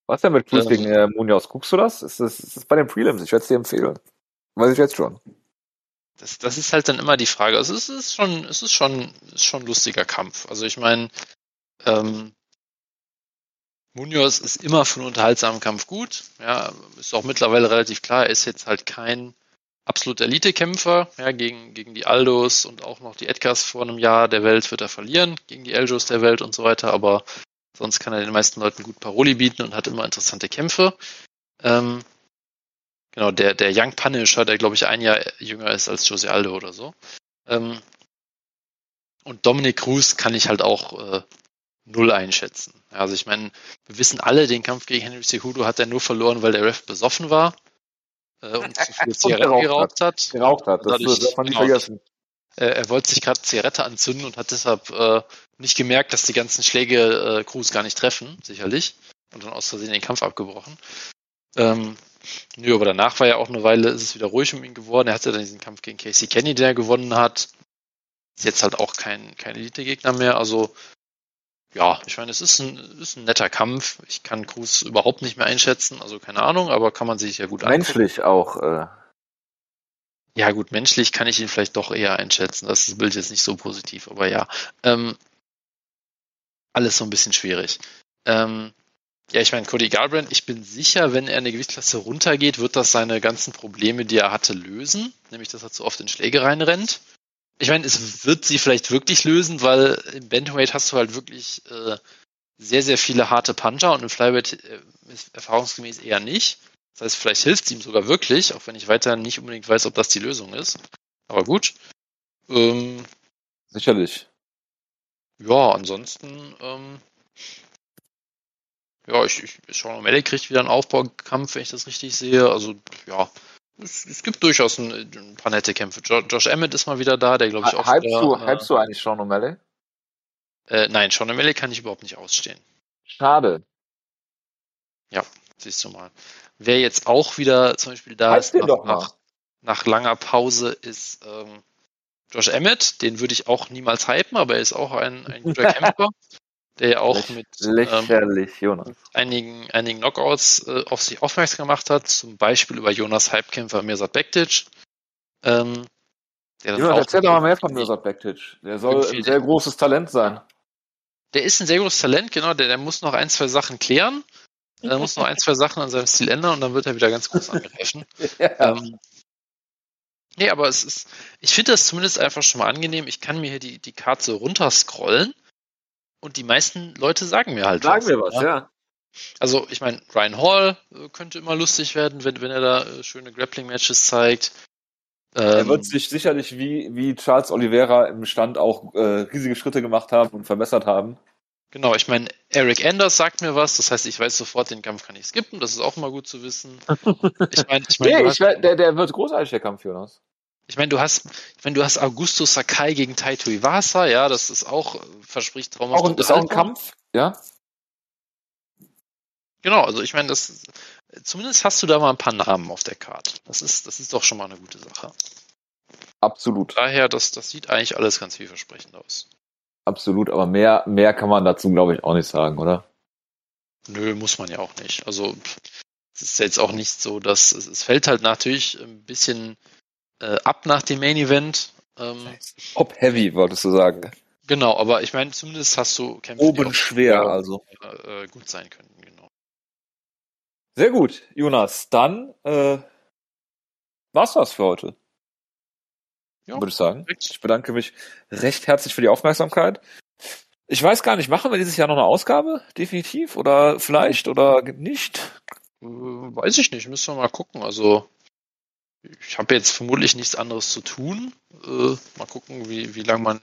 was denn mit Cruz gegen äh, Munoz? Guckst du das? Ist das, ist das bei den Prelims? Ich werde es dir empfehlen. Weiß ich jetzt schon. Das, das ist halt dann immer die Frage. Also es ist schon, es ist schon, ist schon ein lustiger Kampf. Also ich meine, ähm, Munoz ist immer für einen unterhaltsamen Kampf gut. Ja, ist auch mittlerweile relativ klar, er ist jetzt halt kein absoluter Elite-Kämpfer. Ja, gegen, gegen die Aldos und auch noch die Edgars vor einem Jahr der Welt wird er verlieren, gegen die Eljos der Welt und so weiter, aber Sonst kann er den meisten Leuten gut Paroli bieten und hat immer interessante Kämpfe. Ähm, Genau, der, der Young Punisher, der glaube ich ein Jahr jünger ist als Jose Aldo oder so. Ähm, und Dominic Cruz kann ich halt auch äh, null einschätzen. Also ich meine, wir wissen alle, den Kampf gegen Henry Cejudo hat er nur verloren, weil der Ref besoffen war äh, und zu viele Zigaretten geraucht hat. Geraucht hat, das darf man nicht genau. vergessen. Äh, er wollte sich gerade Zigarette anzünden und hat deshalb äh, nicht gemerkt, dass die ganzen Schläge äh, Cruz gar nicht treffen, sicherlich. Und dann aus Versehen den Kampf abgebrochen. Ähm, nö, aber danach war ja auch eine Weile, ist es wieder ruhig um ihn geworden. Er hatte dann diesen Kampf gegen Casey Kenny, den er gewonnen hat. Ist jetzt halt auch kein, kein Elite-Gegner mehr. Also, ja, ich meine, es ist ein, ist ein netter Kampf. Ich kann Cruz überhaupt nicht mehr einschätzen, also keine Ahnung, aber kann man sich ja gut angucken. Menschlich auch. Äh, Ja, gut, menschlich kann ich ihn vielleicht doch eher einschätzen. Das ist- Bild jetzt nicht so positiv, aber ja. Ähm, alles so ein bisschen schwierig. Ähm, ja, ich meine, Cody Garbrandt, ich bin sicher, wenn er eine Gewichtsklasse runtergeht, wird das seine ganzen Probleme, die er hatte, lösen. Nämlich, dass er zu oft in Schläge reinrennt. Ich meine, es wird sie vielleicht wirklich lösen, weil im Bantamweight hast du halt wirklich äh, sehr, sehr viele harte Puncher und im Flyweight äh, erfahrungsgemäß eher nicht. Das heißt, vielleicht hilft es ihm sogar wirklich, auch wenn ich weiter nicht unbedingt weiß, ob das die Lösung ist. Aber gut. Ähm, sicherlich. Ja, ansonsten, ähm, ja, ich, ich Sean O'Malley kriegt wieder einen Aufbaukampf, wenn ich das richtig sehe. Also, ja, es, es gibt durchaus ein, ein paar nette Kämpfe. Jo, Josh Emmett ist mal wieder da, der glaube ich auch Hypst wieder, du, äh, hypst du eigentlich Sean O'Malley? äh, nein, Sean O'Malley kann ich überhaupt nicht ausstehen. Schade. Siehst du mal. Wer jetzt auch wieder zum Beispiel da Hype ist den nach, nach, nach langer Pause ist ähm, Josh Emmett. Den würde ich auch niemals hypen, aber er ist auch ein, ein guter Kämpfer, der ja auch mit ähm, einigen, einigen Knockouts äh, auf sich aufmerksam gemacht hat, zum Beispiel über Jonas Hypekämpfer Mirsad Bektic. Ähm, der Jonas, auch- erzähl doch mal mehr von Mirsad Bektic. Der soll ein sehr großes Talent sein. Der ist ein sehr großes Talent, genau, der, der muss noch ein, zwei Sachen klären. Er muss noch ein, zwei Sachen an seinem Stil ändern und dann wird er wieder ganz groß angreifen. Ähm, nee, aber es ist, ich finde das zumindest einfach schon mal angenehm. Ich kann mir hier die, die Karte runterscrollen und die meisten Leute sagen mir halt Sag mir was, ja. ja. Also, ich meine, Ryan Hall äh, könnte immer lustig werden, wenn, wenn er da äh, schöne Grappling-Matches zeigt. Er Ähm, wird sich sicherlich wie, wie Charles Oliveira im Stand auch äh, riesige Schritte gemacht haben und verbessert haben. Genau, ich meine, Eric Anders sagt mir was, das heißt, ich weiß sofort, den Kampf kann ich skippen, das ist auch immer gut zu wissen. Ich meine, ich meine, Nee, ich, werd- der, der wird großartig, der Kampf, Jonas. ich meine, du hast, ich meine, du hast Augusto Sakai gegen Taito Iwasa, ja, das ist auch, äh, verspricht traumhaft Auch ein, ist auch ein. Kampf, ja? Genau, also ich meine, das zumindest hast du da mal ein paar Namen auf der Karte. Das ist, das ist doch schon mal eine gute Sache. Absolut. Daher, das, das sieht eigentlich alles ganz vielversprechend aus. Absolut, aber mehr, mehr kann man dazu, glaube ich, auch nicht sagen, oder? Nö, muss man ja auch nicht. Also es ist jetzt auch nicht so, dass es, es fällt halt natürlich ein bisschen äh, ab nach dem Main Event. Ähm, Top Heavy, wolltest du sagen. genau, aber ich meine, zumindest hast du Kämpfe, Oben schwer, auch, also. äh, äh, gut sein könnten. Genau. Sehr gut, Jonas. Dann äh, war's das für heute. Ja, würde ich sagen. Ich bedanke mich recht herzlich für die Aufmerksamkeit. Ich weiß gar nicht, machen wir dieses Jahr noch eine Ausgabe? Definitiv? Oder vielleicht oder nicht? Äh, weiß ich nicht, müssen wir mal gucken. Also ich habe jetzt vermutlich nichts anderes zu tun. Äh, mal gucken, wie, wie lange man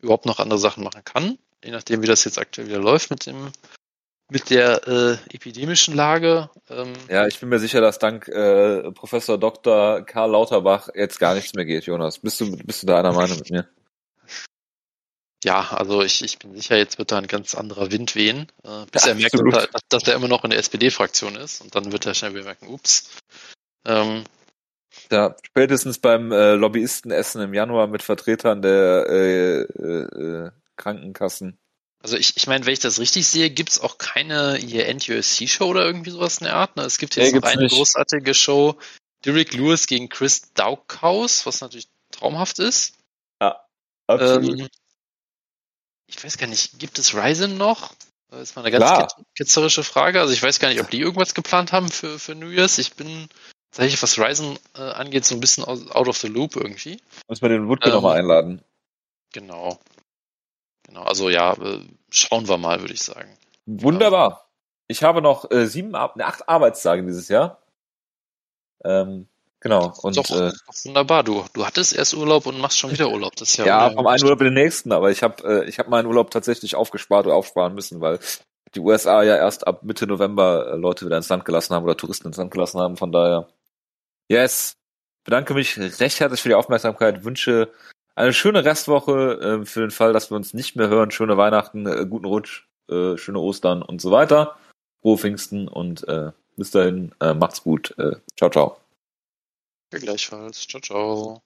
überhaupt noch andere Sachen machen kann. Je nachdem, wie das jetzt aktuell wieder läuft mit dem mit der äh, epidemischen Lage. Ähm, Ja, ich bin mir sicher, dass dank äh, Professor Dr. Karl Lauterbach jetzt gar nichts mehr geht, Jonas. Bist du, bist du da einer Meinung mit mir? Ja, also ich, ich bin sicher, jetzt wird da ein ganz anderer Wind wehen, äh, bis Ja, er merkt, dass er, dass er immer noch in der SPD-Fraktion ist und dann wird er schnell wieder merken, ups. Ähm, Ja, spätestens beim äh, Lobbyistenessen im Januar mit Vertretern der äh, äh, äh, Krankenkassen. Also ich, ich meine, wenn ich das richtig sehe, gibt's auch keine hier End-USC-Show oder irgendwie sowas in der Art. Ne? Es gibt Nee, jetzt gibt's eine nicht. großartige Show, Derek Lewis gegen Chris Daukhaus, was natürlich traumhaft ist. Absolut. Ähm, ich weiß gar nicht, gibt es Ryzen noch? Das ist mal eine ganz Klar. ket- ketzerische Frage. Also ich weiß gar nicht, ob die irgendwas geplant haben für, für New Year's. Ich bin tatsächlich, was Ryzen äh, angeht, so ein bisschen out of the loop irgendwie. Müssen wir den Woodke Ähm, nochmal einladen. Genau. Genau, also ja, äh, schauen wir mal, würde ich sagen. Wunderbar. Ich habe noch äh, sieben, ne, acht Arbeitstage dieses Jahr. Ähm, genau. Und doch, äh, doch wunderbar. Du, du hattest erst Urlaub und machst schon wieder Urlaub. Das ist ja, ja, vom einen Urlaub in den nächsten, aber ich habe äh, ich hab meinen Urlaub tatsächlich aufgespart oder aufsparen müssen, weil die USA ja erst ab Mitte November äh, Leute wieder ins Land gelassen haben oder Touristen ins Land gelassen haben. Von daher, yes, bedanke mich recht herzlich für die Aufmerksamkeit, wünsche eine schöne Restwoche äh, für den Fall, dass wir uns nicht mehr hören. Schöne Weihnachten, äh, guten Rutsch, äh, schöne Ostern und so weiter. Frohe Pfingsten und äh, bis dahin, äh, macht's gut. Äh, ciao, ciao. Gleichfalls. Ciao, ciao.